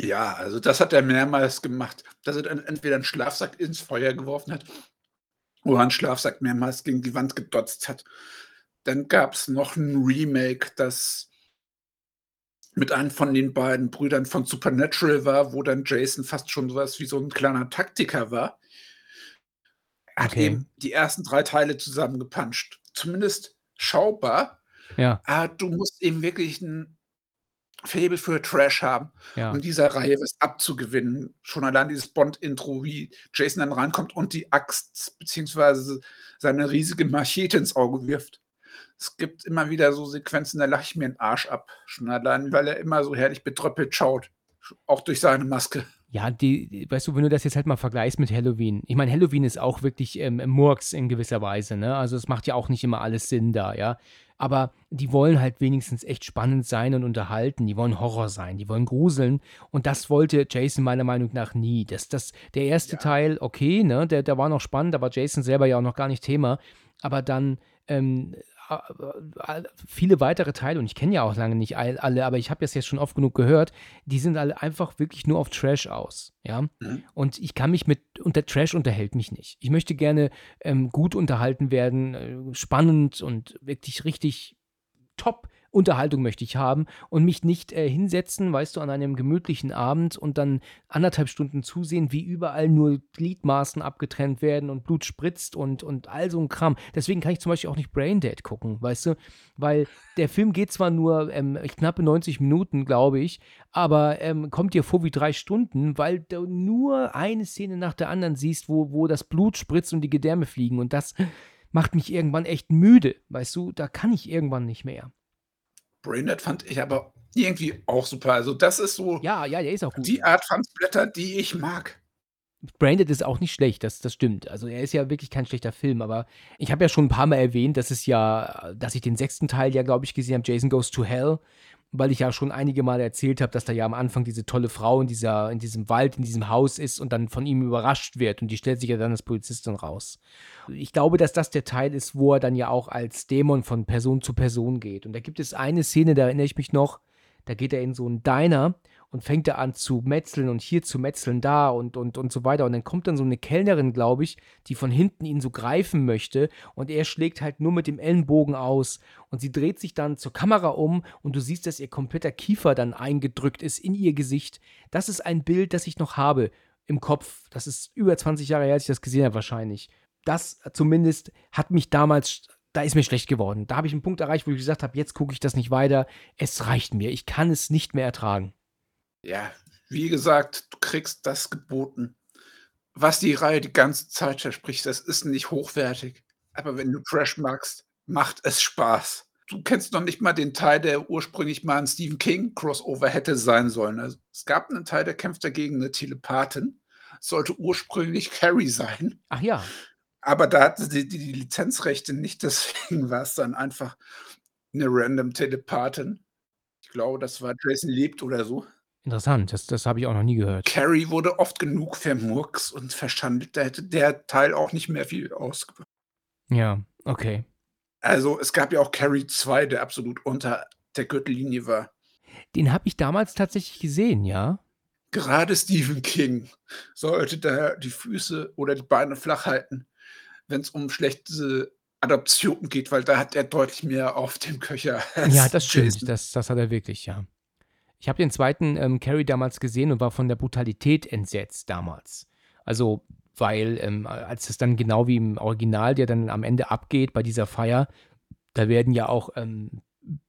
Ja, also das hat er mehrmals gemacht, dass er dann entweder einen Schlafsack ins Feuer geworfen hat oder einen Schlafsack mehrmals gegen die Wand gedotzt hat. Dann gab es noch ein Remake, das mit einem von den beiden Brüdern von Supernatural war, wo dann Jason fast schon sowas wie so ein kleiner Taktiker war. Er hat Okay. eben die ersten drei Teile zusammengepanscht. Zumindest schaubar. Ja, Aber du musst eben wirklich ein Faible für Trash haben, ja. um dieser Reihe was abzugewinnen. Schon allein dieses Bond-Intro, wie Jason dann reinkommt und die Axt beziehungsweise seine riesige Machete ins Auge wirft. Es gibt immer wieder so Sequenzen, da lache ich mir den Arsch ab. Schon allein, weil er immer so herrlich betröppelt schaut. Auch durch seine Maske. Ja, die, weißt du, wenn du das jetzt halt mal vergleichst mit Halloween. Ich meine, Halloween ist auch wirklich ähm, Murks in gewisser Weise, ne? Also es macht ja auch nicht immer alles Sinn da, ja. Aber die wollen halt wenigstens echt spannend sein und unterhalten. Die wollen Horror sein, die wollen gruseln. Und das wollte Jason meiner Meinung nach nie. Das, das, der erste Ja. Teil, okay, ne, der, der war noch spannend, da war Jason selber ja auch noch gar nicht Thema. Aber dann ähm, äh, äh, viele weitere Teile, und ich kenne ja auch lange nicht all- alle, aber ich habe das jetzt schon oft genug gehört, die sind alle einfach wirklich nur auf Trash aus, ja. Mhm. Und ich kann mich mit, und der Trash unterhält mich nicht. Ich möchte gerne ähm, gut unterhalten werden, äh, spannend und wirklich richtig top Unterhaltung möchte ich haben und mich nicht äh, hinsetzen, weißt du, an einem gemütlichen Abend und dann anderthalb Stunden zusehen, wie überall nur Gliedmaßen abgetrennt werden und Blut spritzt und, und all so ein Kram. Deswegen kann ich zum Beispiel auch nicht Braindead gucken, weißt du, weil der Film geht zwar nur ähm, knappe 90 Minuten, glaube ich, aber ähm, kommt dir vor wie drei Stunden, weil du nur eine Szene nach der anderen siehst, wo, wo das Blut spritzt und die Gedärme fliegen und das macht mich irgendwann echt müde, weißt du, da kann ich irgendwann nicht mehr. Braindead fand ich aber irgendwie auch super. Also das ist so Ja, ja, der ist auch gut. die Art von Splatter, die ich mag. Branded ist auch nicht schlecht, das, das stimmt. Also er ist ja wirklich kein schlechter Film, aber ich habe ja schon ein paar Mal erwähnt, dass es ja, dass ich den sechsten Teil ja, glaube ich, gesehen habe, Jason Goes to Hell, weil ich ja schon einige Male erzählt habe, dass da ja am Anfang diese tolle Frau in, dieser, in diesem Wald, in diesem Haus ist und dann von ihm überrascht wird und die stellt sich ja dann als Polizistin raus. Ich glaube, dass das der Teil ist, wo er dann ja auch als Dämon von Person zu Person geht. Und da gibt es eine Szene, da erinnere ich mich noch, da geht er in so einen Diner und fängt er an zu metzeln und hier zu metzeln, da und, und, und so weiter. Und dann kommt dann so eine Kellnerin, glaube ich, die von hinten ihn so greifen möchte und er schlägt halt nur mit dem Ellenbogen aus und sie dreht sich dann zur Kamera um und du siehst, dass ihr kompletter Kiefer dann eingedrückt ist in ihr Gesicht. Das ist ein Bild, das ich noch habe im Kopf. Das ist über 20 Jahre her, als ich das gesehen habe, wahrscheinlich. Das zumindest hat mich damals da ist mir schlecht geworden. Da habe ich einen Punkt erreicht, wo ich gesagt habe, jetzt gucke ich das nicht weiter. Es reicht mir. Ich kann es nicht mehr ertragen. Ja, wie gesagt, du kriegst das geboten, was die Reihe die ganze Zeit verspricht. Das ist nicht hochwertig. Aber wenn du Trash magst, macht es Spaß. Du kennst noch nicht mal den Teil, der ursprünglich mal ein Stephen King Crossover hätte sein sollen. Also, es gab einen Teil, der kämpft dagegen eine Telepathin. Sollte ursprünglich Carrie sein. Ach ja. Aber da hatte sie die, die Lizenzrechte nicht, *laughs* deswegen war es dann einfach eine random Telepathin. Ich glaube, das war Jason Lebt oder so. Interessant, das, das habe ich auch noch nie gehört. Carrie wurde oft genug vermurks und verschandelt. Da hätte der Teil auch nicht mehr viel ausgemacht. Ja, okay. Also es gab ja auch Carrie 2, der absolut unter der Gürtellinie war. Den habe ich damals tatsächlich gesehen, ja. Gerade Stephen King sollte da die Füße oder die Beine flach halten, wenn es um schlechte Adoptionen geht, weil da hat er deutlich mehr auf dem Köcher. Ja, das stimmt. Das, das hat er wirklich, ja. Ich habe den zweiten ähm, Carrie damals gesehen und war von der Brutalität entsetzt damals. Also, weil, ähm, als es dann genau wie im Original, der dann am Ende abgeht bei dieser Feier, da werden ja auch ähm,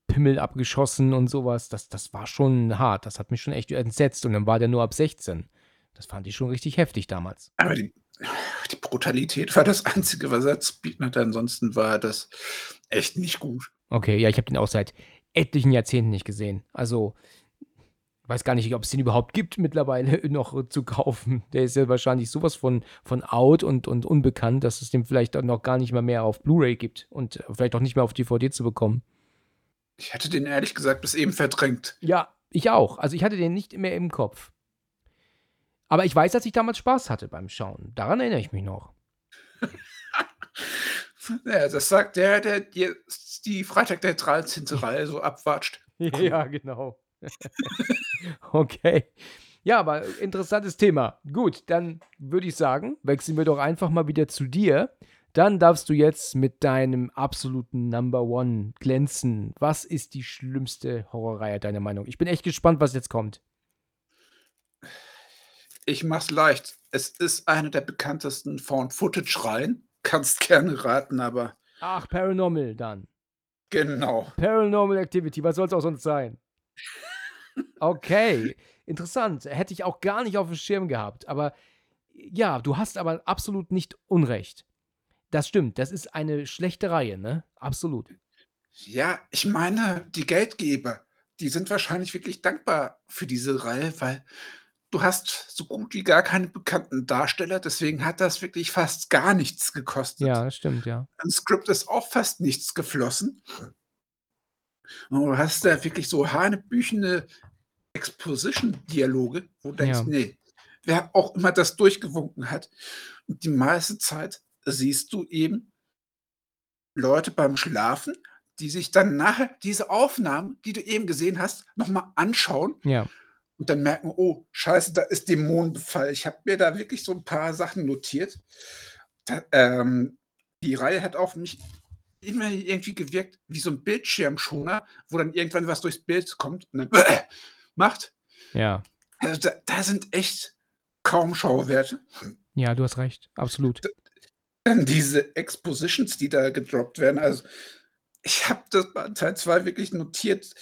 Pimmel abgeschossen und sowas. Das, das war schon hart. Das hat mich schon echt entsetzt. Und dann war der nur ab 16. Das fand ich schon richtig heftig damals. Aber die, die Brutalität war das Einzige, was er zu bieten hatte. Ansonsten war das echt nicht gut. Okay, ja, ich habe den auch seit etlichen Jahrzehnten nicht gesehen. Also, weiß gar nicht, ob es den überhaupt gibt mittlerweile *laughs* noch zu kaufen. Der ist ja wahrscheinlich sowas von, von out und, und unbekannt, dass es den vielleicht noch gar nicht mal mehr auf Blu-ray gibt und vielleicht auch nicht mehr auf DVD zu bekommen. Ich hatte den ehrlich gesagt bis eben verdrängt. Ja, ich auch. Also ich hatte den nicht mehr im Kopf. Aber ich weiß, dass ich damals Spaß hatte beim Schauen. Daran erinnere ich mich noch. *laughs* ja, das sagt der, der die Freitag der 13. Reihe so abwatscht. *laughs* ja, genau. *laughs* okay. Ja, aber interessantes Thema. Gut, dann würde ich sagen, wechseln wir doch einfach mal wieder zu dir. Dann darfst du jetzt mit deinem absoluten Number One glänzen. Was ist die schlimmste Horrorreihe deiner Meinung? Ich bin echt gespannt, was jetzt kommt. Ich mach's leicht. Es ist eine der bekanntesten Found-Footage-Reihen. Kannst gerne raten, aber. Ach, Paranormal dann. Genau. Paranormal Activity, was soll es auch sonst sein? *laughs* Okay, interessant. Hätte ich auch gar nicht auf dem Schirm gehabt. Aber ja, du hast aber absolut nicht Unrecht. Das stimmt, das ist eine schlechte Reihe, ne? Absolut. Ja, ich meine, die Geldgeber, die sind wahrscheinlich wirklich dankbar für diese Reihe, weil du hast so gut wie gar keine bekannten Darsteller, deswegen hat das wirklich fast gar nichts gekostet. Ja, das stimmt, ja. Ein Skript ist auch fast nichts geflossen. Und du hast da wirklich so hanebüchene Exposition-Dialoge, wo du denkst, Ja. nee, wer auch immer das durchgewunken hat. Und die meiste Zeit siehst du eben Leute beim Schlafen, die sich dann nachher diese Aufnahmen, die du eben gesehen hast, noch mal anschauen Ja. und dann merken: „Oh, scheiße, da ist Dämonenbefall.“ Ich habe mir da wirklich so ein paar Sachen notiert. Da ähm, die Reihe hat auf mich immer irgendwie gewirkt wie so ein Bildschirmschoner, wo dann irgendwann was durchs Bild kommt und dann *clears throat* macht. Ja. Also, da da sind echt kaum Schauwerte. Ja, du hast recht. Absolut. Dann diese Expositions, die da gedroppt werden. Also, ich habe das bei Teil 2 wirklich notiert.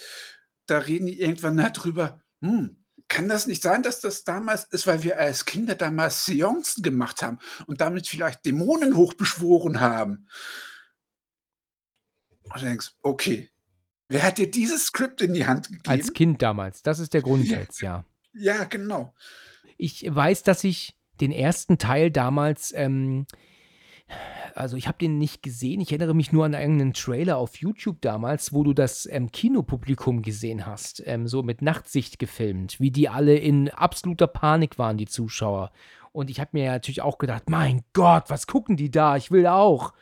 Da reden die irgendwann darüber: „Hm, kann das nicht sein, dass das damals ist, weil wir als Kinder damals Seancen gemacht haben und damit vielleicht Dämonen hochbeschworen haben?“ Und du denkst: „Okay, wer hat dir dieses Skript in die Hand Als gegeben?“ Kind damals. Das ist der Grund Ja. jetzt, ja. Ja, genau. Ich weiß, dass ich den ersten Teil damals, ähm, also ich habe den nicht gesehen. Ich erinnere mich nur an einen Trailer auf YouTube damals, wo du das ähm, Kinopublikum gesehen hast, ähm, so mit Nachtsicht gefilmt, wie die alle in absoluter Panik waren, die Zuschauer. Und ich habe mir ja natürlich auch gedacht, mein Gott, was gucken die da? Ich will auch.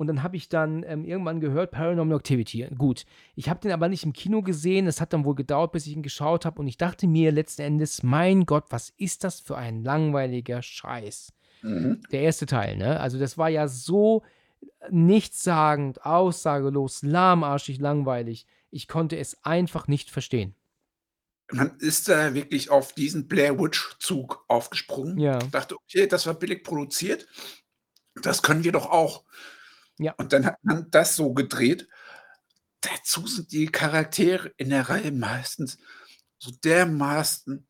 Und dann habe ich dann ähm, irgendwann gehört, Paranormal Activity. Gut, ich habe den aber nicht im Kino gesehen. Es hat dann wohl gedauert, bis ich ihn geschaut habe. Und ich dachte mir letzten Endes, mein Gott, was ist das für ein langweiliger Scheiß? Mhm. Der erste Teil, ne? Also das war ja so nichtssagend, aussagelos, lahmarschig, langweilig. Ich konnte es einfach nicht verstehen. Man ist da wirklich auf diesen Blair Witch-Zug aufgesprungen. Ja. Dachte, okay, das war billig produziert. Das können wir doch auch. Ja. Und dann hat man das so gedreht. Dazu sind die Charaktere in der Reihe meistens so dermaßen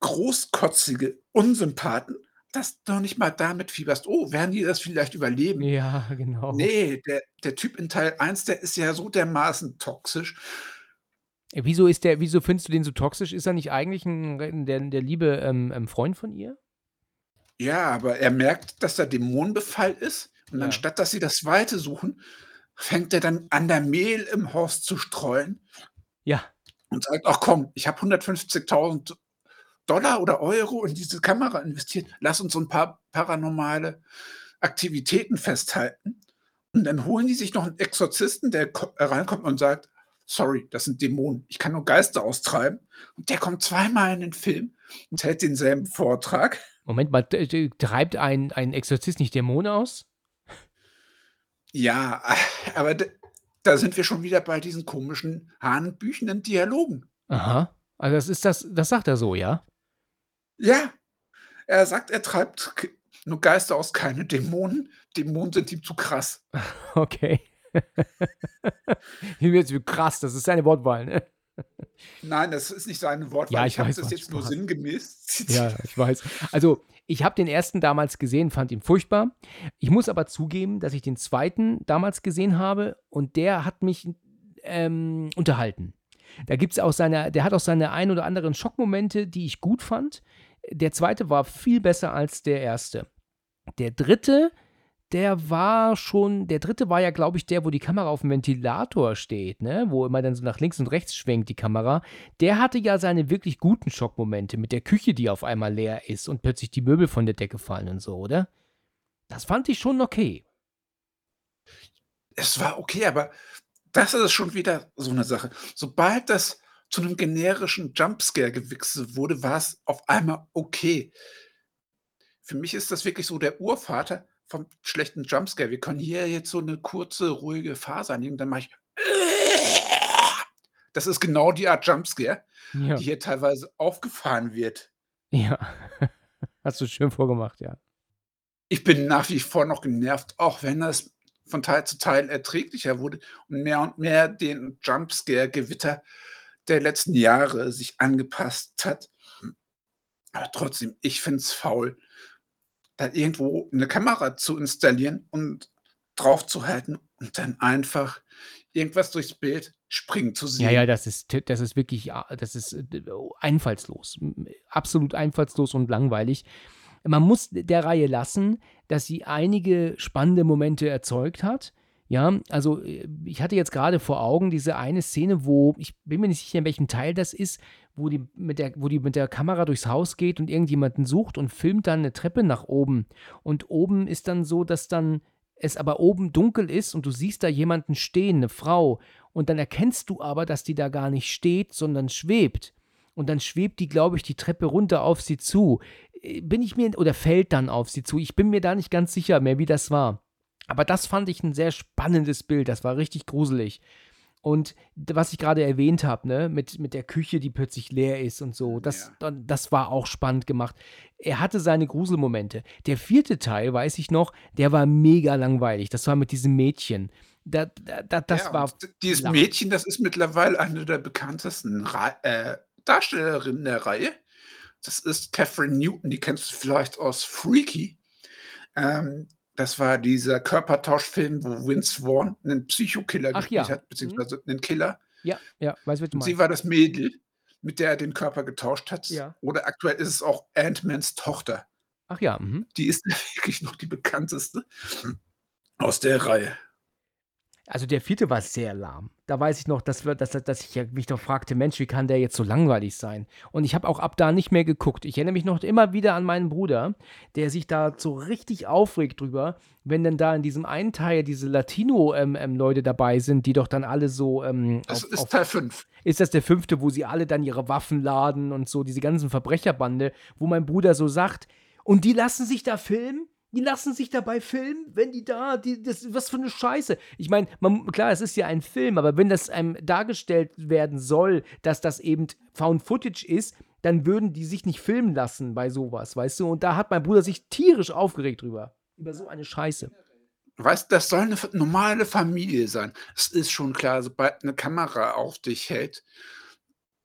großkotzige Unsympathen, dass du noch nicht mal damit fieberst. Oh, werden die das vielleicht überleben? Ja, genau. Nee, der, der Typ in Teil 1, der ist ja so dermaßen toxisch. Äh, Wieso ist der, wieso findest du den so toxisch? Ist er nicht eigentlich ein, der, der liebe ähm, ähm, Freund von ihr? Ja, aber er merkt, dass da Dämonenbefall ist. Und Ja. anstatt dass sie das Weite suchen, fängt er dann an, der Mehl im Haus zu streuen Ja. und sagt, ach komm, ich habe 150.000 Dollar oder Euro in diese Kamera investiert. Lass uns so ein paar paranormale Aktivitäten festhalten. Und dann holen die sich noch einen Exorzisten, der äh, reinkommt und sagt, sorry, das sind Dämonen. Ich kann nur Geister austreiben. Und der kommt zweimal in den Film und hält denselben Vortrag. Moment mal, treibt ein, ein Exorzist nicht Dämonen aus? Ja, *laughs* aber da sind wir schon wieder bei diesen komischen, hanebüchenden Dialogen. Aha. Also das ist das, das sagt er so, ja? Ja, er sagt, er treibt nur Geister aus, keine Dämonen. Dämonen sind ihm zu krass. *laughs* Okay. Bin jetzt wie krass, das ist seine Wortwahl, ne? Nein, das ist nicht seine Wortwahl. Ja, ich ich habe das jetzt nur sinngemäß. Ja, ich weiß. Also, ich habe den ersten damals gesehen, fand ihn furchtbar. Ich muss aber zugeben, dass ich den zweiten damals gesehen habe und der hat mich ähm, unterhalten. Da gibt's auch seine, der hat auch seine ein oder anderen Schockmomente, die ich gut fand. Der zweite war viel besser als der erste. Der dritte, der war schon, der dritte war ja, glaube ich, der, wo die Kamera auf dem Ventilator steht, ne? Wo immer dann so nach links und rechts schwenkt die Kamera. Der hatte ja seine wirklich guten Schockmomente mit der Küche, die auf einmal leer ist und plötzlich die Möbel von der Decke fallen und so, oder? Das fand ich schon okay. Es war okay, aber das ist schon wieder so eine Sache. Sobald das zu einem generischen Jumpscare gewichselt wurde, war es auf einmal okay. Für mich ist das wirklich so der Urvater vom schlechten Jumpscare. Wir können hier jetzt so eine kurze, ruhige Phase annehmen, dann mache ich. *laughs* Das ist genau die Art Jumpscare, Ja. die hier teilweise aufgefahren wird. Ja. *laughs* Hast du schön vorgemacht, ja. Ich bin nach wie vor noch genervt, auch wenn das von Teil zu Teil erträglicher wurde und mehr und mehr den Jumpscare-Gewitter der letzten Jahre sich angepasst hat. Aber trotzdem, ich finde es faul, da irgendwo eine Kamera zu installieren und drauf zu halten und dann einfach irgendwas durchs Bild springen zu sehen. Ja, ja, das ist, das ist wirklich, das ist äh, einfallslos. M- Absolut einfallslos und langweilig. Man muss der Reihe lassen, dass sie einige spannende Momente erzeugt hat. Ja, also äh, ich hatte jetzt gerade vor Augen diese eine Szene, wo, ich bin mir nicht sicher, in welchem Teil das ist, wo die mit der, wo die mit der Kamera durchs Haus geht und irgendjemanden sucht und filmt dann eine Treppe nach oben. Und oben ist dann so, dass dann es aber oben dunkel ist und du siehst da jemanden stehen, eine Frau. Und dann erkennst du aber, dass die da gar nicht steht, sondern schwebt. Und dann schwebt die, glaube ich, die Treppe runter auf sie zu. Äh, Bin ich mir, oder fällt dann auf sie zu. Ich bin mir da nicht ganz sicher mehr, wie das war. Aber das fand ich ein sehr spannendes Bild. Das war richtig gruselig. Und was ich gerade erwähnt habe, ne, mit, mit der Küche, die plötzlich leer ist und so, das, dann- das war auch spannend gemacht. Er hatte seine Gruselmomente. Der vierte Teil, weiß ich noch, der war mega langweilig. Das war mit diesem Mädchen. Da, da, da, das Ja, war. dieses lahm. Mädchen, das ist mittlerweile eine der bekanntesten Ra äh, Darstellerinnen der Reihe. Das ist Catherine Newton, die kennst du vielleicht aus Freaky. Ähm, das war dieser Körpertauschfilm, wo Vince Vaughn einen Psychokiller Ach gespielt ja. hat, beziehungsweise einen Killer. Ja, ja, weißt du, was du Und sie meinst. war das Mädel. mit der er den Körper getauscht hat. Ja. Oder aktuell ist es auch Ant-Mans Tochter. Ach ja, mhm. Die ist *laughs* wirklich noch die bekannteste aus der Reihe. Also der vierte war sehr lahm. Da weiß ich noch, dass, dass, dass ich mich doch fragte, Mensch, wie kann der jetzt so langweilig sein? Und ich habe auch ab da nicht mehr geguckt. Ich erinnere mich noch immer wieder an meinen Bruder, der sich da so richtig aufregt drüber, wenn dann da in diesem einen Teil diese Latino-Leute ähm, ähm, dabei sind, die doch dann alle so. Ähm, Das auf, ist auf, Teil 5. ist das der fünfte, wo sie alle dann ihre Waffen laden und so, diese ganzen Verbrecherbande, wo mein Bruder so sagt, und die lassen sich da filmen? Die lassen sich dabei filmen, wenn die da, die, das, was für eine Scheiße. Ich meine, klar, es ist ja ein Film, aber wenn das einem dargestellt werden soll, dass das eben Found Footage ist, dann würden die sich nicht filmen lassen bei sowas, weißt du? Und da hat mein Bruder sich tierisch aufgeregt drüber. Über so eine Scheiße. Weißt das soll eine normale Familie sein. Es ist schon klar, sobald eine Kamera auf dich hält,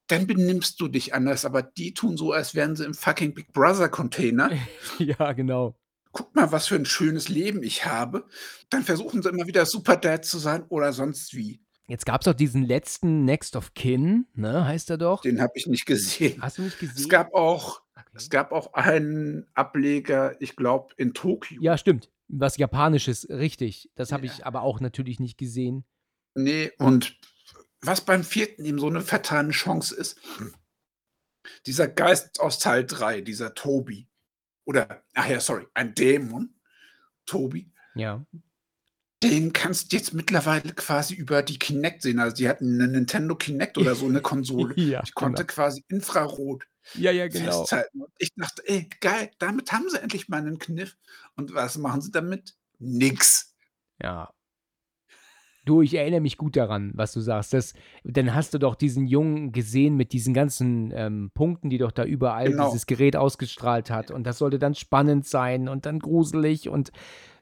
dann benimmst du dich anders. Aber die tun so, als wären sie im fucking Big Brother Container. *laughs* ja, genau. Guck mal, was für ein schönes Leben ich habe. Dann versuchen sie immer wieder Superdad zu sein oder sonst wie. Jetzt gab es auch diesen letzten Next of Kin, ne, heißt er doch. Den habe ich nicht gesehen. Hast du nicht gesehen? Es gab auch, Okay. es gab auch einen Ableger, ich glaube, in Tokio. Ja, stimmt. Was Japanisches, richtig. Das habe Ja. ich aber auch natürlich nicht gesehen. Nee, und was beim vierten eben so eine vertane Chance ist, dieser Geist aus Teil 3, dieser Tobi, oder, ach ja, sorry, ein Dämon, Tobi, Ja. den kannst du jetzt mittlerweile quasi über die Kinect sehen. Also die hatten eine Nintendo Kinect oder so eine *laughs* Konsole. Ja, Ich konnte quasi Infrarot Ja, ja, genau. festhalten. Und ich dachte, ey, geil, damit haben sie endlich mal einen Kniff. Und was machen sie damit? Nix. Ja. Du, ich erinnere mich gut daran, was du sagst. Das, dann hast du doch diesen Jungen gesehen mit diesen ganzen ähm, Punkten, die doch da überall Genau. dieses Gerät ausgestrahlt hat. Und das sollte dann spannend sein und dann gruselig. Und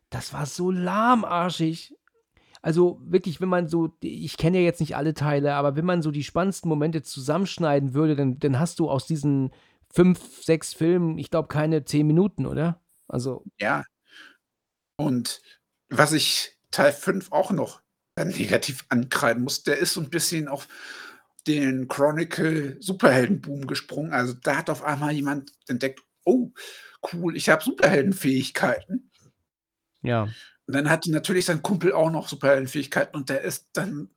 das war so lahmarschig. Also wirklich, wenn man so, ich kenne ja jetzt nicht alle Teile, aber wenn man so die spannendsten Momente zusammenschneiden würde, dann, dann hast du aus diesen fünf, sechs Filmen, ich glaube, keine zehn Minuten, oder? Also, Ja. Und was ich Teil 5 auch noch negativ ankreiden muss, der ist so ein bisschen auf den Chronicle Superheldenboom gesprungen. Also da hat auf einmal jemand entdeckt, oh, cool, ich habe Superheldenfähigkeiten. ja. Und dann hatte natürlich sein Kumpel auch noch Superheldenfähigkeiten und der ist dann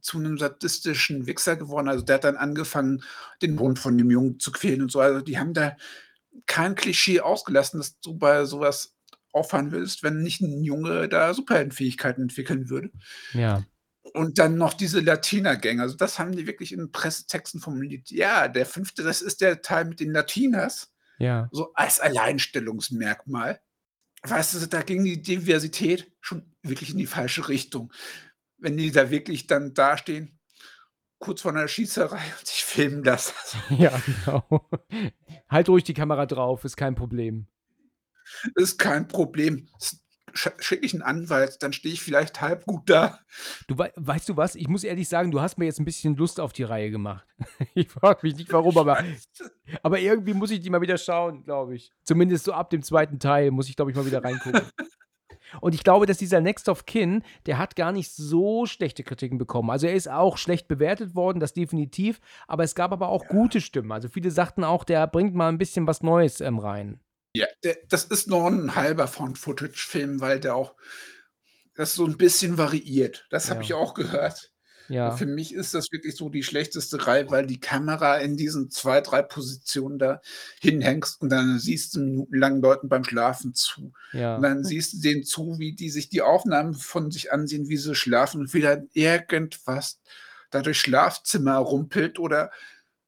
zu einem sadistischen Wichser geworden. Also der hat dann angefangen, den Hund von dem Jungen zu quälen und so. Also die haben da kein Klischee ausgelassen, dass du bei sowas auffahren willst, wenn nicht ein Junge da Superheldenfähigkeiten entwickeln würde. Ja. Und dann noch diese Latina-Gang. Also das haben die wirklich in Pressetexten formuliert. Ja, der fünfte, das ist der Teil mit den Latinas Ja. so als Alleinstellungsmerkmal. Weißt du, da ging die Diversität schon wirklich in die falsche Richtung. Wenn die da wirklich dann dastehen, kurz vor einer Schießerei *laughs* und sich filmen lassen. Ja, genau. Halt ruhig die Kamera drauf, ist kein Problem. Ist kein Problem. Schicke ich einen Anwalt, dann stehe ich vielleicht halb gut da. Du wei- weißt du was? Ich muss ehrlich sagen, du hast mir jetzt ein bisschen Lust auf die Reihe gemacht. *laughs* Ich frage mich nicht warum, aber, aber irgendwie muss ich die mal wieder schauen, glaube ich. Zumindest so ab dem zweiten Teil muss ich, glaube ich, mal wieder reingucken. *laughs* Und ich glaube, dass dieser Next of Kin, der hat gar nicht so schlechte Kritiken bekommen. Also er ist auch schlecht bewertet worden, das definitiv. Aber es gab aber auch gute Stimmen. Also viele sagten auch, der bringt mal ein bisschen was Neues ähm, rein. Ja, der, das ist noch ein halber Found-Footage-Film, weil der auch das so ein bisschen variiert. Das habe Ja. ich auch gehört. Ja. Für mich ist das wirklich so die schlechteste Reihe, weil die Kamera in diesen zwei, drei Positionen da hinhängst und dann siehst du minutenlang Leuten beim Schlafen zu. Ja. Und dann siehst du denen zu, wie die sich die Aufnahmen von sich ansehen, wie sie schlafen und wieder irgendwas da durch Schlafzimmer rumpelt oder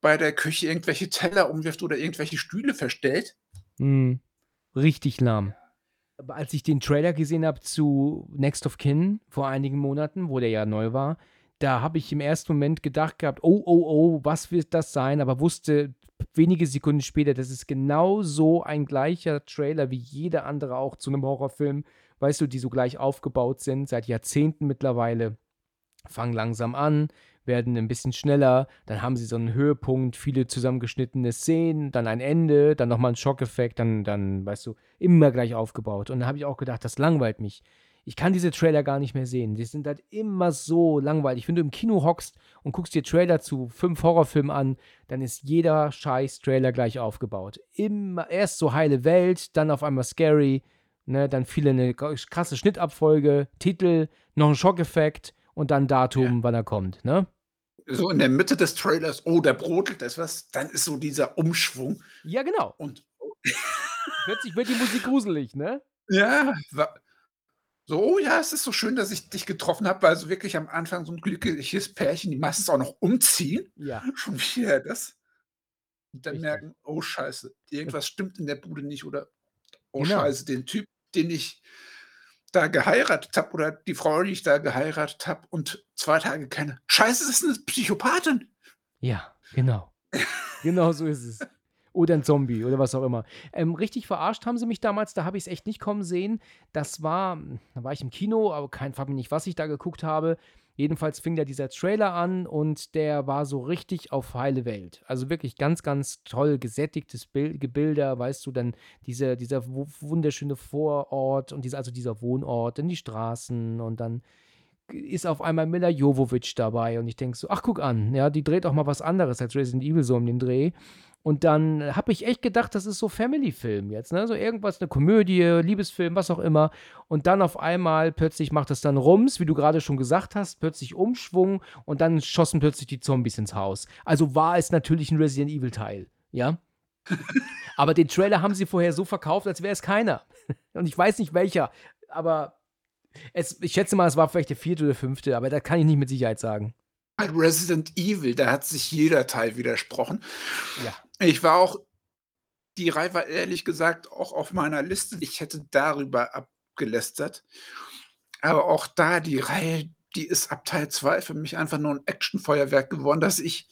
bei der Küche irgendwelche Teller umwirft oder irgendwelche Stühle verstellt. Hm, richtig lahm. Als ich den Trailer gesehen habe zu Next of Kin vor einigen Monaten, wo der ja neu war, da habe ich im ersten Moment gedacht gehabt, oh, oh, oh, was wird das sein? Aber wusste wenige Sekunden später, das ist genau so ein gleicher Trailer wie jeder andere auch zu einem Horrorfilm, weißt du, die so gleich aufgebaut sind, seit Jahrzehnten mittlerweile. Fangen langsam an, werden ein bisschen schneller, dann haben sie so einen Höhepunkt, viele zusammengeschnittene Szenen, dann ein Ende, dann nochmal ein Schockeffekt, dann, dann, weißt du, immer gleich aufgebaut. Und da habe ich auch gedacht, das langweilt mich. Ich kann diese Trailer gar nicht mehr sehen. Die sind halt immer so langweilig. Wenn du im Kino hockst und guckst dir Trailer zu fünf Horrorfilmen an, dann ist jeder scheiß Trailer gleich aufgebaut. Immer erst so heile Welt, dann auf einmal scary, ne, dann viele eine krasse Schnittabfolge, Titel, noch ein Schockeffekt und dann Datum, ja. wann er kommt, ne? So in der Mitte des Trailers, oh, da brodelt etwas, dann ist so dieser Umschwung. Ja, genau. Und *laughs* plötzlich wird die Musik gruselig, ne? Ja, so, oh ja, es ist so schön, dass ich dich getroffen habe, weil so wirklich am Anfang so ein glückliches Pärchen, die meistens auch noch umziehen. Ja. *laughs* Schon wieder das. Und dann Richtig. merken, oh Scheiße, irgendwas stimmt in der Bude nicht oder oh genau. Scheiße, den Typ, den ich da geheiratet habe oder die Frau, die ich da geheiratet habe und zwei Tage keine. Scheiße, das ist eine Psychopathin. Ja, genau. *laughs* genau so ist es. Oder ein Zombie oder was auch immer. Ähm, richtig verarscht haben sie mich damals, da habe ich es echt nicht kommen sehen. Das war, da war ich im Kino, aber kein Frag mich nicht, was ich da geguckt habe. Jedenfalls fing da dieser Trailer an und der war so richtig auf heile Welt. Also wirklich ganz, ganz toll gesättigtes Bild, Gebilder, weißt du, dann diese, dieser wunderschöne Vorort und diese, also dieser Wohnort, dann die Straßen und dann ist auf einmal Mila Jovovich dabei und ich denke so, ach guck an, ja, die dreht auch mal was anderes als Resident Evil so um den Dreh. Und dann habe ich echt gedacht, das ist so Family-Film jetzt, ne? So irgendwas, eine Komödie, Liebesfilm, was auch immer. Und dann auf einmal plötzlich macht es dann Rums, wie du gerade schon gesagt hast, plötzlich Umschwung und dann schossen plötzlich die Zombies ins Haus. Also war es natürlich ein Resident Evil-Teil, ja? *laughs* aber den Trailer haben sie vorher so verkauft, als wäre es keiner. *laughs* Und ich weiß nicht welcher, aber es, ich schätze mal, es war vielleicht der vierte oder fünfte, aber da kann ich nicht mit Sicherheit sagen. Resident Evil, da hat sich jeder Teil widersprochen. Ja. Ich war auch die Reihe war ehrlich gesagt auch auf meiner Liste. Ich hätte darüber abgelästert. Aber auch da, die Reihe, die ist ab Teil 2 für mich einfach nur ein Actionfeuerwerk geworden, dass ich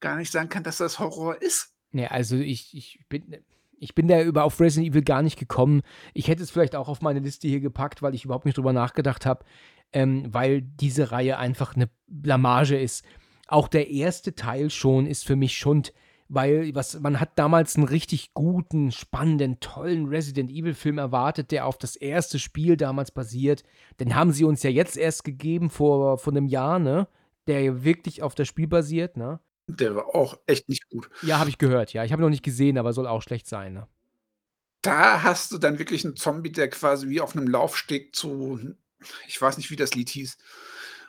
gar nicht sagen kann, dass das Horror ist. Ne, also ich, ich bin. Ich bin da über auf Resident Evil gar nicht gekommen. Ich hätte es vielleicht auch auf meine Liste hier gepackt, weil ich überhaupt nicht drüber nachgedacht habe ähm, weil diese Reihe einfach eine Blamage ist. Auch der erste Teil schon ist für mich Schund, weil was, man hat damals einen richtig guten, spannenden, tollen Resident Evil-Film erwartet, der auf das erste Spiel damals basiert. Den haben sie uns ja jetzt erst gegeben vor, vor einem Jahr, ne? Der ja wirklich auf das Spiel basiert, ne? Der war auch echt nicht gut. Ja, habe ich gehört, ja. Ich habe ihn noch nicht gesehen, aber soll auch schlecht sein, ne? Da hast du dann wirklich einen Zombie, der quasi wie auf einem Laufsteg zu ich weiß nicht, wie das Lied hieß,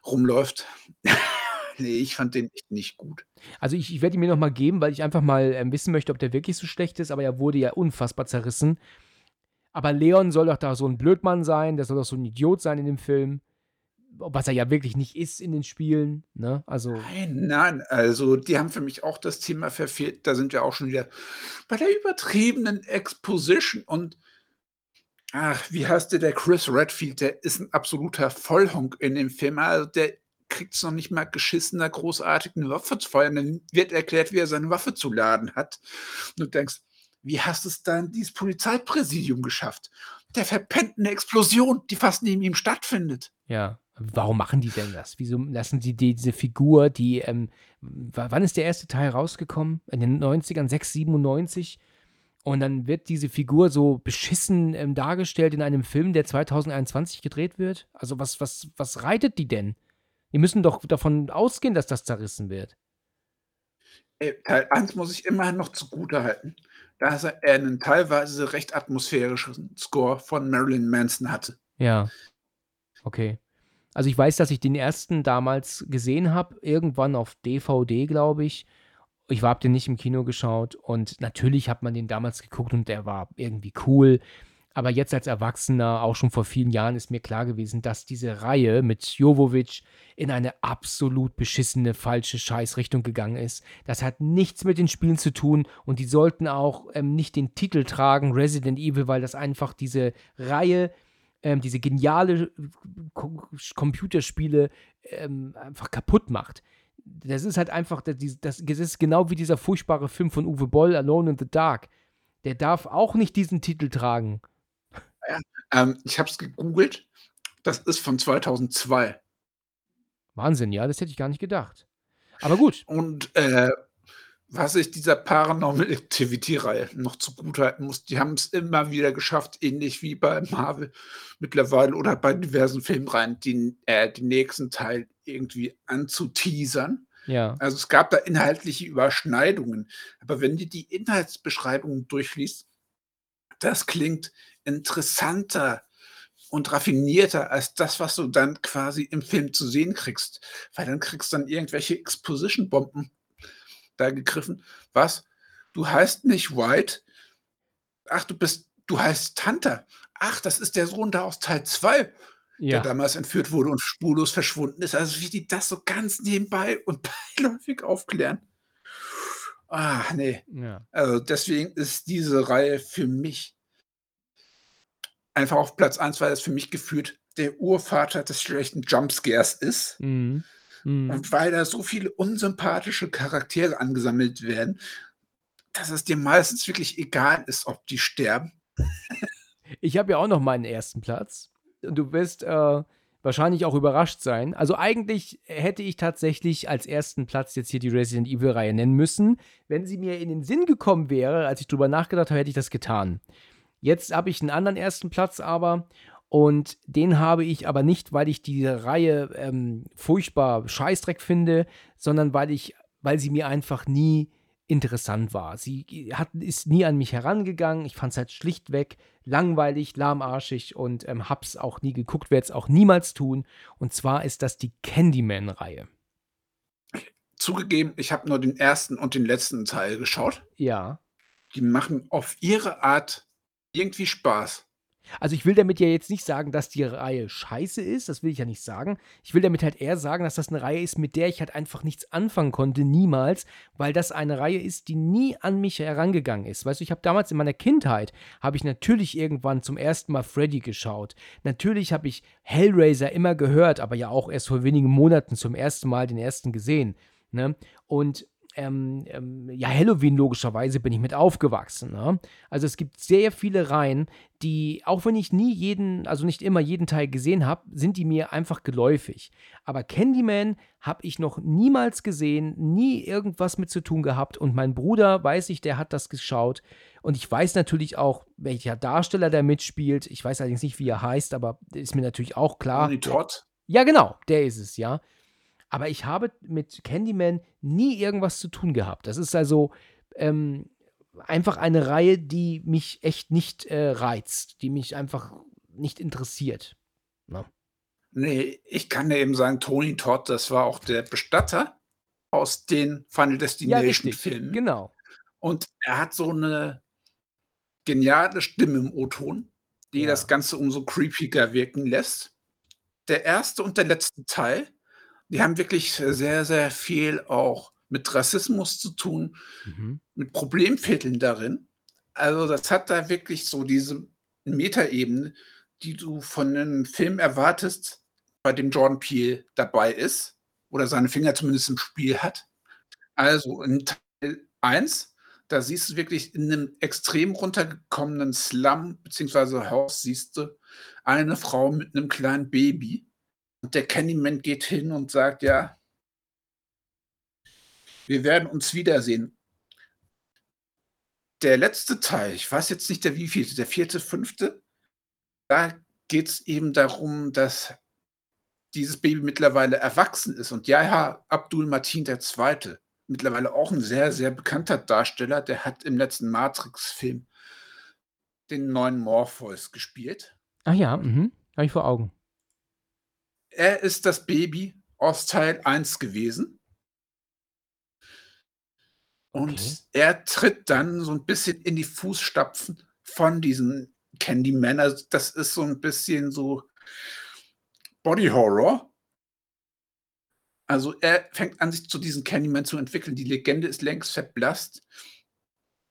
rumläuft. *laughs* nee, ich fand den echt nicht gut. Also ich, ich werde ihn mir nochmal geben, weil ich einfach mal ähm, wissen möchte, ob der wirklich so schlecht ist, aber er wurde ja unfassbar zerrissen. Aber Leon soll doch da so ein Blödmann sein, der soll doch so ein Idiot sein in dem Film. Was er ja wirklich nicht ist in den Spielen, ne? Also. Nein, nein, also die haben für mich auch das Thema verfehlt. Da sind wir auch schon wieder bei der übertriebenen Exposition und Ach, wie heißt der, der Chris Redfield, der ist ein absoluter Vollhonk in dem Film. Also der kriegt es noch nicht mal geschissen, da großartig eine Waffe zu feuern. Dann wird erklärt, wie er seine Waffe zu laden hat. Und du denkst, wie hast es dann dieses Polizeipräsidium geschafft? Der verpennt eine Explosion, die fast neben ihm stattfindet. Ja, warum machen die denn das? Wieso lassen sie die, diese Figur, die, ähm, wann ist der erste Teil rausgekommen? In den 90ern, 6, 97? Und dann wird diese Figur so beschissen ähm, dargestellt in einem Film, der 2021 gedreht wird. Also was, was, was reitet die denn? Die müssen doch davon ausgehen, dass das zerrissen wird. Äh, Teil 1 muss ich immerhin noch zugute halten, dass er einen teilweise recht atmosphärischen Score von Marilyn Manson hatte. Ja. Okay. Also ich weiß, dass ich den ersten damals gesehen habe, irgendwann auf DVD, glaube ich. Ich habe den nicht im Kino geschaut und natürlich hat man den damals geguckt und der war irgendwie cool. Aber jetzt als Erwachsener, auch schon vor vielen Jahren, ist mir klar gewesen, dass diese Reihe mit Jovovic in eine absolut beschissene, falsche Scheißrichtung gegangen ist. Das hat nichts mit den Spielen zu tun und die sollten auch ähm, nicht den Titel tragen, Resident Evil, weil das einfach diese Reihe, ähm, diese geniale Computerspiele ähm, einfach kaputt macht das ist halt einfach, das, das, ist genau wie dieser furchtbare Film von Uwe Boll, Alone in the Dark. Der darf auch nicht diesen Titel tragen. Ja, ähm, ich habe es gegoogelt. Das ist von 2002. Wahnsinn, ja, das hätte ich gar nicht gedacht. Aber gut. Und äh, Was ich dieser Paranormal Activity-Reihe noch zugutehalten muss, die haben es immer wieder geschafft, ähnlich wie bei Marvel mittlerweile oder bei diversen Filmreihen, den, äh, den nächsten Teil irgendwie anzuteasern. Ja. Also es gab da inhaltliche Überschneidungen. Aber wenn du die Inhaltsbeschreibungen durchliest, das klingt interessanter und raffinierter als das, was du dann quasi im Film zu sehen kriegst. Weil dann kriegst du dann irgendwelche Exposition-Bomben da gegriffen. Was? Du heißt nicht White. Ach, du bist, du heißt Hunter. Ach, das ist der Sohn da aus Teil 2, Ja. der damals entführt wurde und spurlos verschwunden ist. Also wie die das so ganz nebenbei und *laughs* beiläufig aufklären. Ah, nee. Ja. Also deswegen ist diese Reihe für mich einfach auf Platz 1, weil es für mich gefühlt der Urvater des schlechten Jumpscares ist. Mhm. Mhm. Und weil da so viele unsympathische Charaktere angesammelt werden, dass es dir meistens wirklich egal ist, ob die sterben. Ich habe ja auch noch meinen ersten Platz. Und du wirst äh, wahrscheinlich auch überrascht sein. Also eigentlich hätte ich tatsächlich als ersten Platz jetzt hier die Resident Evil-Reihe nennen müssen. Wenn sie mir in den Sinn gekommen wäre, als ich drüber nachgedacht habe, hätte ich das getan. Jetzt habe ich einen anderen ersten Platz aber. Und den habe ich aber nicht, weil ich die Reihe ähm, furchtbar Scheißdreck finde, sondern weil ich, weil sie mir einfach nie interessant war. Sie hat, ist nie an mich herangegangen. Ich fand es halt schlichtweg langweilig, lahmarschig und ähm, hab's auch nie geguckt, werde es auch niemals tun. Und zwar ist das die Candyman-Reihe. Zugegeben, ich habe nur den ersten und den letzten Teil geschaut. Ja. Die machen auf ihre Art irgendwie Spaß. Also ich will damit ja jetzt nicht sagen, dass die Reihe scheiße ist, das will ich ja nicht sagen. Ich will damit halt eher sagen, dass das eine Reihe ist, mit der ich halt einfach nichts anfangen konnte, niemals, weil das eine Reihe ist, die nie an mich herangegangen ist. Weißt du, ich habe damals in meiner Kindheit, habe ich natürlich irgendwann zum ersten Mal Freddy geschaut. Natürlich habe ich Hellraiser immer gehört, aber ja auch erst vor wenigen Monaten zum ersten Mal den ersten gesehen. Ne? Und ähm, ähm, ja, Halloween logischerweise bin ich mit aufgewachsen. Ne? Also es gibt sehr viele Reihen, die, auch wenn ich nie jeden, also nicht immer jeden Teil gesehen habe, sind die mir einfach geläufig. Aber Candyman habe ich noch niemals gesehen, nie irgendwas mit zu tun gehabt. Und mein Bruder, weiß ich, der hat das geschaut. Und ich weiß natürlich auch, welcher Darsteller da mitspielt. Ich weiß allerdings nicht, wie er heißt, aber ist mir natürlich auch klar. Tony Todd. Ja, genau, der ist es, ja. Aber ich habe mit Candyman nie irgendwas zu tun gehabt. Das ist also ähm, einfach eine Reihe, die mich echt nicht äh, reizt, die mich einfach nicht interessiert. Ne? Nee, ich kann dir eben sagen, Tony Todd, das war auch der Bestatter aus den Final Ja, Destination richtig. Filmen. Genau. Und er hat so eine geniale Stimme im O-Ton, die Ja. das Ganze umso creepiger wirken lässt. Der erste und der letzte Teil, die haben wirklich sehr, sehr viel auch mit Rassismus zu tun, Mhm. mit Problemvierteln darin. Also das hat da wirklich so diese Metaebene, die du von einem Film erwartest, bei dem Jordan Peele dabei ist oder seine Finger zumindest im Spiel hat. Also in Teil 1, da siehst du wirklich in einem extrem runtergekommenen Slum beziehungsweise Haus siehst du eine Frau mit einem kleinen Baby. Und der Candyman geht hin und sagt, ja, wir werden uns wiedersehen. Der letzte Teil, ich weiß jetzt nicht der wievielte, der vierte, fünfte, da geht es eben darum, dass dieses Baby mittlerweile erwachsen ist. Und Yahya Abdul Matin II., mittlerweile auch ein sehr, sehr bekannter Darsteller, der hat im letzten Matrix-Film den neuen Morpheus gespielt. Ach ja, mhm. habe ich vor Augen. Er ist das Baby aus Teil 1 gewesen. Und Okay. er tritt dann so ein bisschen in die Fußstapfen von diesen Candyman. Also das ist so ein bisschen so Body Horror. Also er fängt an, sich zu diesen Candyman zu entwickeln. Die Legende ist längst verblasst.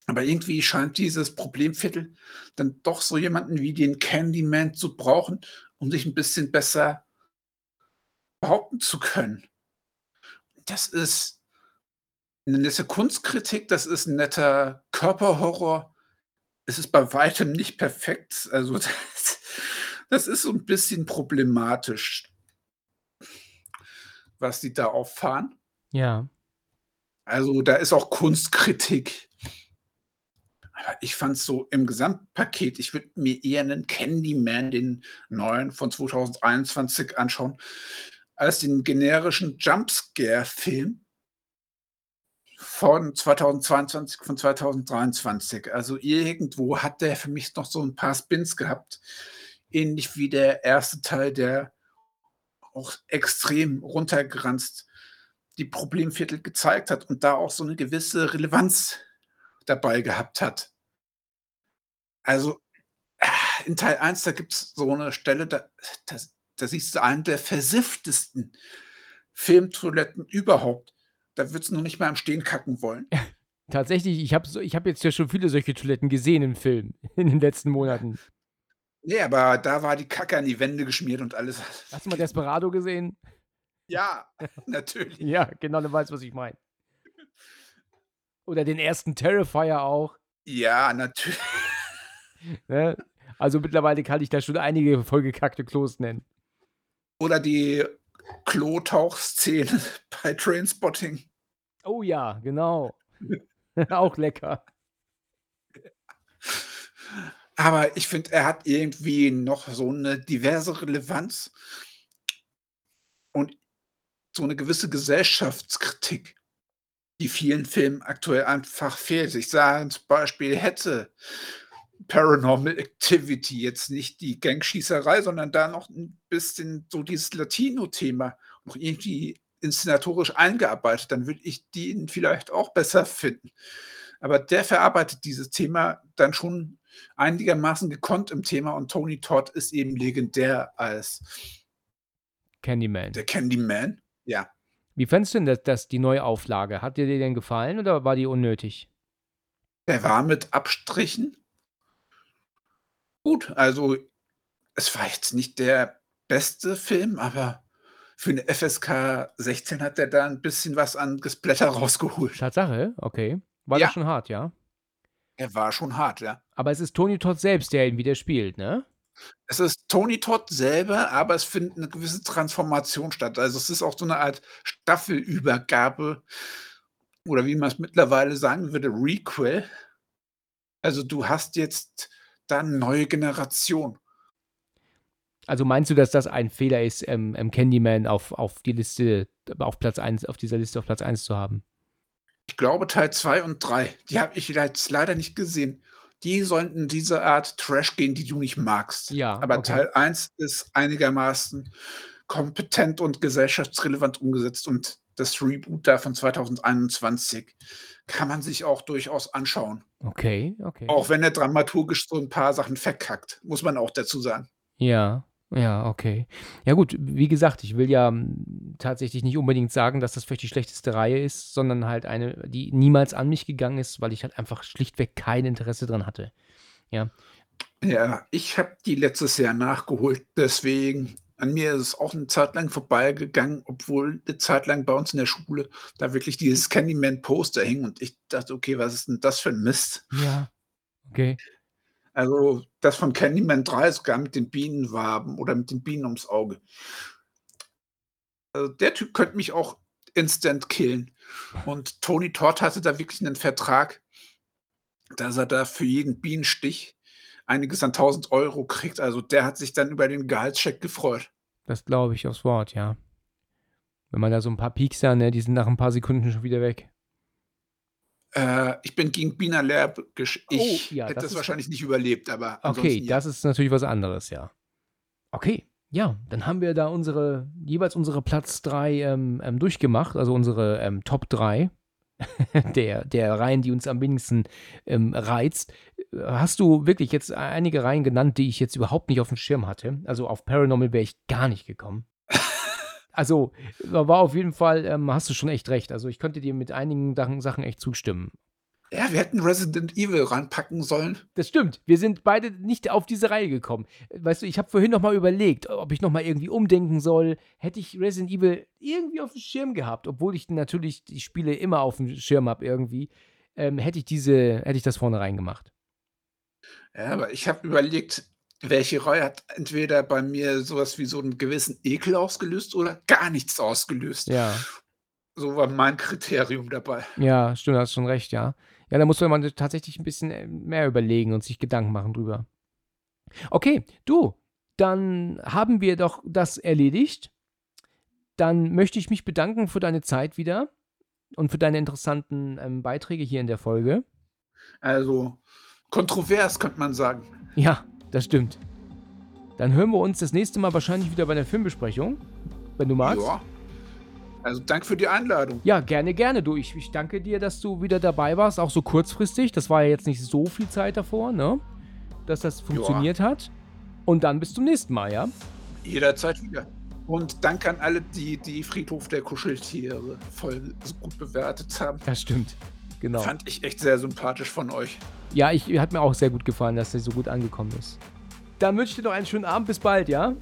Aber irgendwie scheint dieses Problemviertel dann doch so jemanden wie den Candyman zu brauchen, um sich ein bisschen besser behaupten zu können. Das ist eine nette Kunstkritik, das ist ein netter Körperhorror. Es ist bei weitem nicht perfekt. Also *laughs* das, das ist so ein bisschen problematisch, was die da auffahren. Ja. Also, da ist auch Kunstkritik. Aber ich fand's so im Gesamtpaket ich würde mir eher 'nen Candyman, den neuen von 2021 anschauen, als den generischen Jumpscare-Film von 2022, von 2023. Also, irgendwo hat der für mich noch so 'n paar Spins gehabt, ähnlich wie der erste Teil, der auch extrem runtergeranzt die Problemviertel gezeigt hat und da auch so 'ne gewisse Relevanz dabei gehabt hat. Also, in Teil 1, da gibt's so 'ne Stelle, da das da siehst du einen der versifftesten Filmtoiletten überhaupt. Da würdest du noch nicht mal im Stehen kacken wollen. Tatsächlich, ich habe so ich habe jetzt ja schon viele solche Toiletten gesehen im Film *laughs* in den letzten Monaten. Ne, aber da war die Kacke an die Wände geschmiert und alles. Hast du mal Desperado gesehen? Ja, *laughs* natürlich. Ja, genau, du weißt, was ich meine. Oder den ersten Terrifier auch. Ja, natür *laughs* Ne? Also, mittlerweile kann ich da schon einige vollgekackte Klos nennen. Oder die Klotauchszene *laughs* bei Trainspotting. Oh ja, genau. *laughs* *laughs* Auch lecker. Aber ich finde, er hat irgendwie noch so 'ne diverse Relevanz und so 'ne gewisse Gesellschaftskritik, die vielen Filmen aktuell einfach fehlt. Ich sage zum Beispiel, hätte Paranormal Activity jetzt nicht die Gangschießerei, sondern da noch 'n bisschen so dieses Latino-Thema noch irgendwie inszenatorisch eingearbeitet, dann würde ich den vielleicht auch besser finden. Aber der verarbeitet dieses Thema dann schon einigermaßen gekonnt im Thema und Tony Todd ist eben legendär als Candyman. der Candyman, ja. Wie fandest du denn das das die Neuauflage? Hat dir die denn gefallen oder war die unnötig? Der war mit Abstrichen gut. Also, es war jetzt nicht der beste Film, aber für 'ne FSK 16 hat der da 'n bisschen was an Gesplatter rausgeholt. Tatsache? Okay. War Ja. das schon hart, ja? Er war schon hart, ja. Aber es ist Tony Todd selbst, der ihn wieder spielt, ne? Es ist Tony Todd selber, aber es findet 'ne gewisse Transformation statt. Also, es ist auch so 'ne Art Staffelübergabe oder wie man's mittlerweile sagen würde, Requel. Also, du hast jetzt da 'ne neue Generation. Also, meinst du, dass das ein Fehler ist, ähm, ähm, Candyman auf auf die Liste auf Platz 1 auf dieser Liste auf Platz 1 zu haben? Ich glaube, Teil 2 und 3, die habe ich jetzt leider nicht gesehen. Die sollen in diese Art Trash gehen, die du nicht magst. Ja, Aber okay. Teil 1 ist einigermaßen kompetent und gesellschaftsrelevant umgesetzt und das Reboot da von 2021 kann man sich auch durchaus anschauen. Okay, okay. Auch wenn er dramaturgisch so 'n paar Sachen verkackt, muss man auch dazu sagen. Ja, ja, okay. Ja gut, wie gesagt, ich will ja, hm, tatsächlich nicht unbedingt sagen, dass das vielleicht die schlechteste Reihe ist, sondern halt eine, die niemals an mich gegangen ist, weil ich halt einfach schlichtweg kein Interesse dran hatte. Ja. Ja, ich habe die letztes Jahr nachgeholt, deswegen an mir ist es auch 'ne Zeit lang vorbeigegangen, obwohl 'ne Zeit lang bei uns in der Schule da wirklich dieses Candyman-Poster hing und ich dachte: „Okay, was ist 'n das für 'n Mist?“ Ja. Okay. Also, das von Candyman 3 sogar mit den Bienenwaben oder mit den Bienen ums Auge. Also, der Typ könnte mich auch instant killen. Und Tony Todd hatte da wirklich 'nen Vertrag, dass er da für jeden Bienenstich einiges an 1.000 € kriegt. Also, der hat sich dann über den Gehaltscheck gefreut. Das glaube ich aufs Wort, ja. Wenn man da so 'n paar Piekser, ne, die sind nach 'n paar Sekunden schon wieder weg. Äh, ich bin gegen Bienen allergisch. Oh, Ich ja, hätte das das wahrscheinlich nicht überlebt, aber Okay, ja. das ist natürlich was anderes, ja. Okay, ja, dann haben wir da unsere jeweils unsere Platz 3, ähm, ähm, durchgemacht, also unsere, ähm, Top 3 *laughs* der der Reihen, die uns am wenigsten, ähm, reizt. Hast du wirklich jetzt ei einige Reihen genannt, die ich jetzt überhaupt nicht aufm Schirm hatte? Also, auf Paranormal wäre ich gar nicht gekommen. *laughs* Also, wa war auf jeden Fall, ähm hast du schon echt recht. Also, ich könnte dir mit einigen Sachen echt zustimmen. Ja, wir hätten Resident Evil reinpacken sollen. Das stimmt. Wir sind beide nicht auf diese Reihe gekommen. Weißt du, ich habe vorhin noch mal überlegt, ob ich noch mal irgendwie umdenken soll. Hätte ich Resident Evil irgendwie aufm Schirm gehabt, obwohl ich natürlich die Spiele immer aufm Schirm habe irgendwie, ähm, hätte ich diese hätte ich das vorne reingemacht. Ja, aber ich habe überlegt, welche Reihe hat entweder bei mir so was wie so 'n gewissen Ekel ausgelöst oder gar nichts ausgelöst. Ja. So war mein Kriterium dabei. Ja, stimmt, hast schon recht, ja. Ja, da muss man tatsächlich ein bisschen äh, mehr überlegen und sich Gedanken machen drüber. Okay, du, dann haben wir doch das erledigt. Dann möchte ich mich bedanken für deine Zeit wieder und für deine interessanten ähm, Beiträge hier in der Folge. Also kontrovers, könnte man sagen. Ja, das stimmt. Dann hören wir uns das nächste Mal wahrscheinlich wieder bei der Filmbesprechung, wenn du magst. Ja. Also danke für die Einladung. Ja, gerne, gerne. Du, ich, ich danke dir, dass du wieder dabei warst, auch so kurzfristig. Das war ja jetzt nicht so viel Zeit davor, ne? Dass das funktioniert ja. hat. Und dann bis zum nächsten Mal, ja? Jederzeit wieder. Und danke an alle, die die Friedhof der Kuscheltiere voll so gut bewertet haben. Das stimmt. Genau. Fand ich echt sehr sympathisch von euch. Ja, ich hat mir auch sehr gut gefallen, dass der so gut angekommen ist. Dann wünsche ich dir noch einen schönen Abend. Bis bald, ja?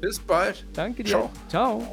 Bis bald. Danke dir. Ciao. Ciao.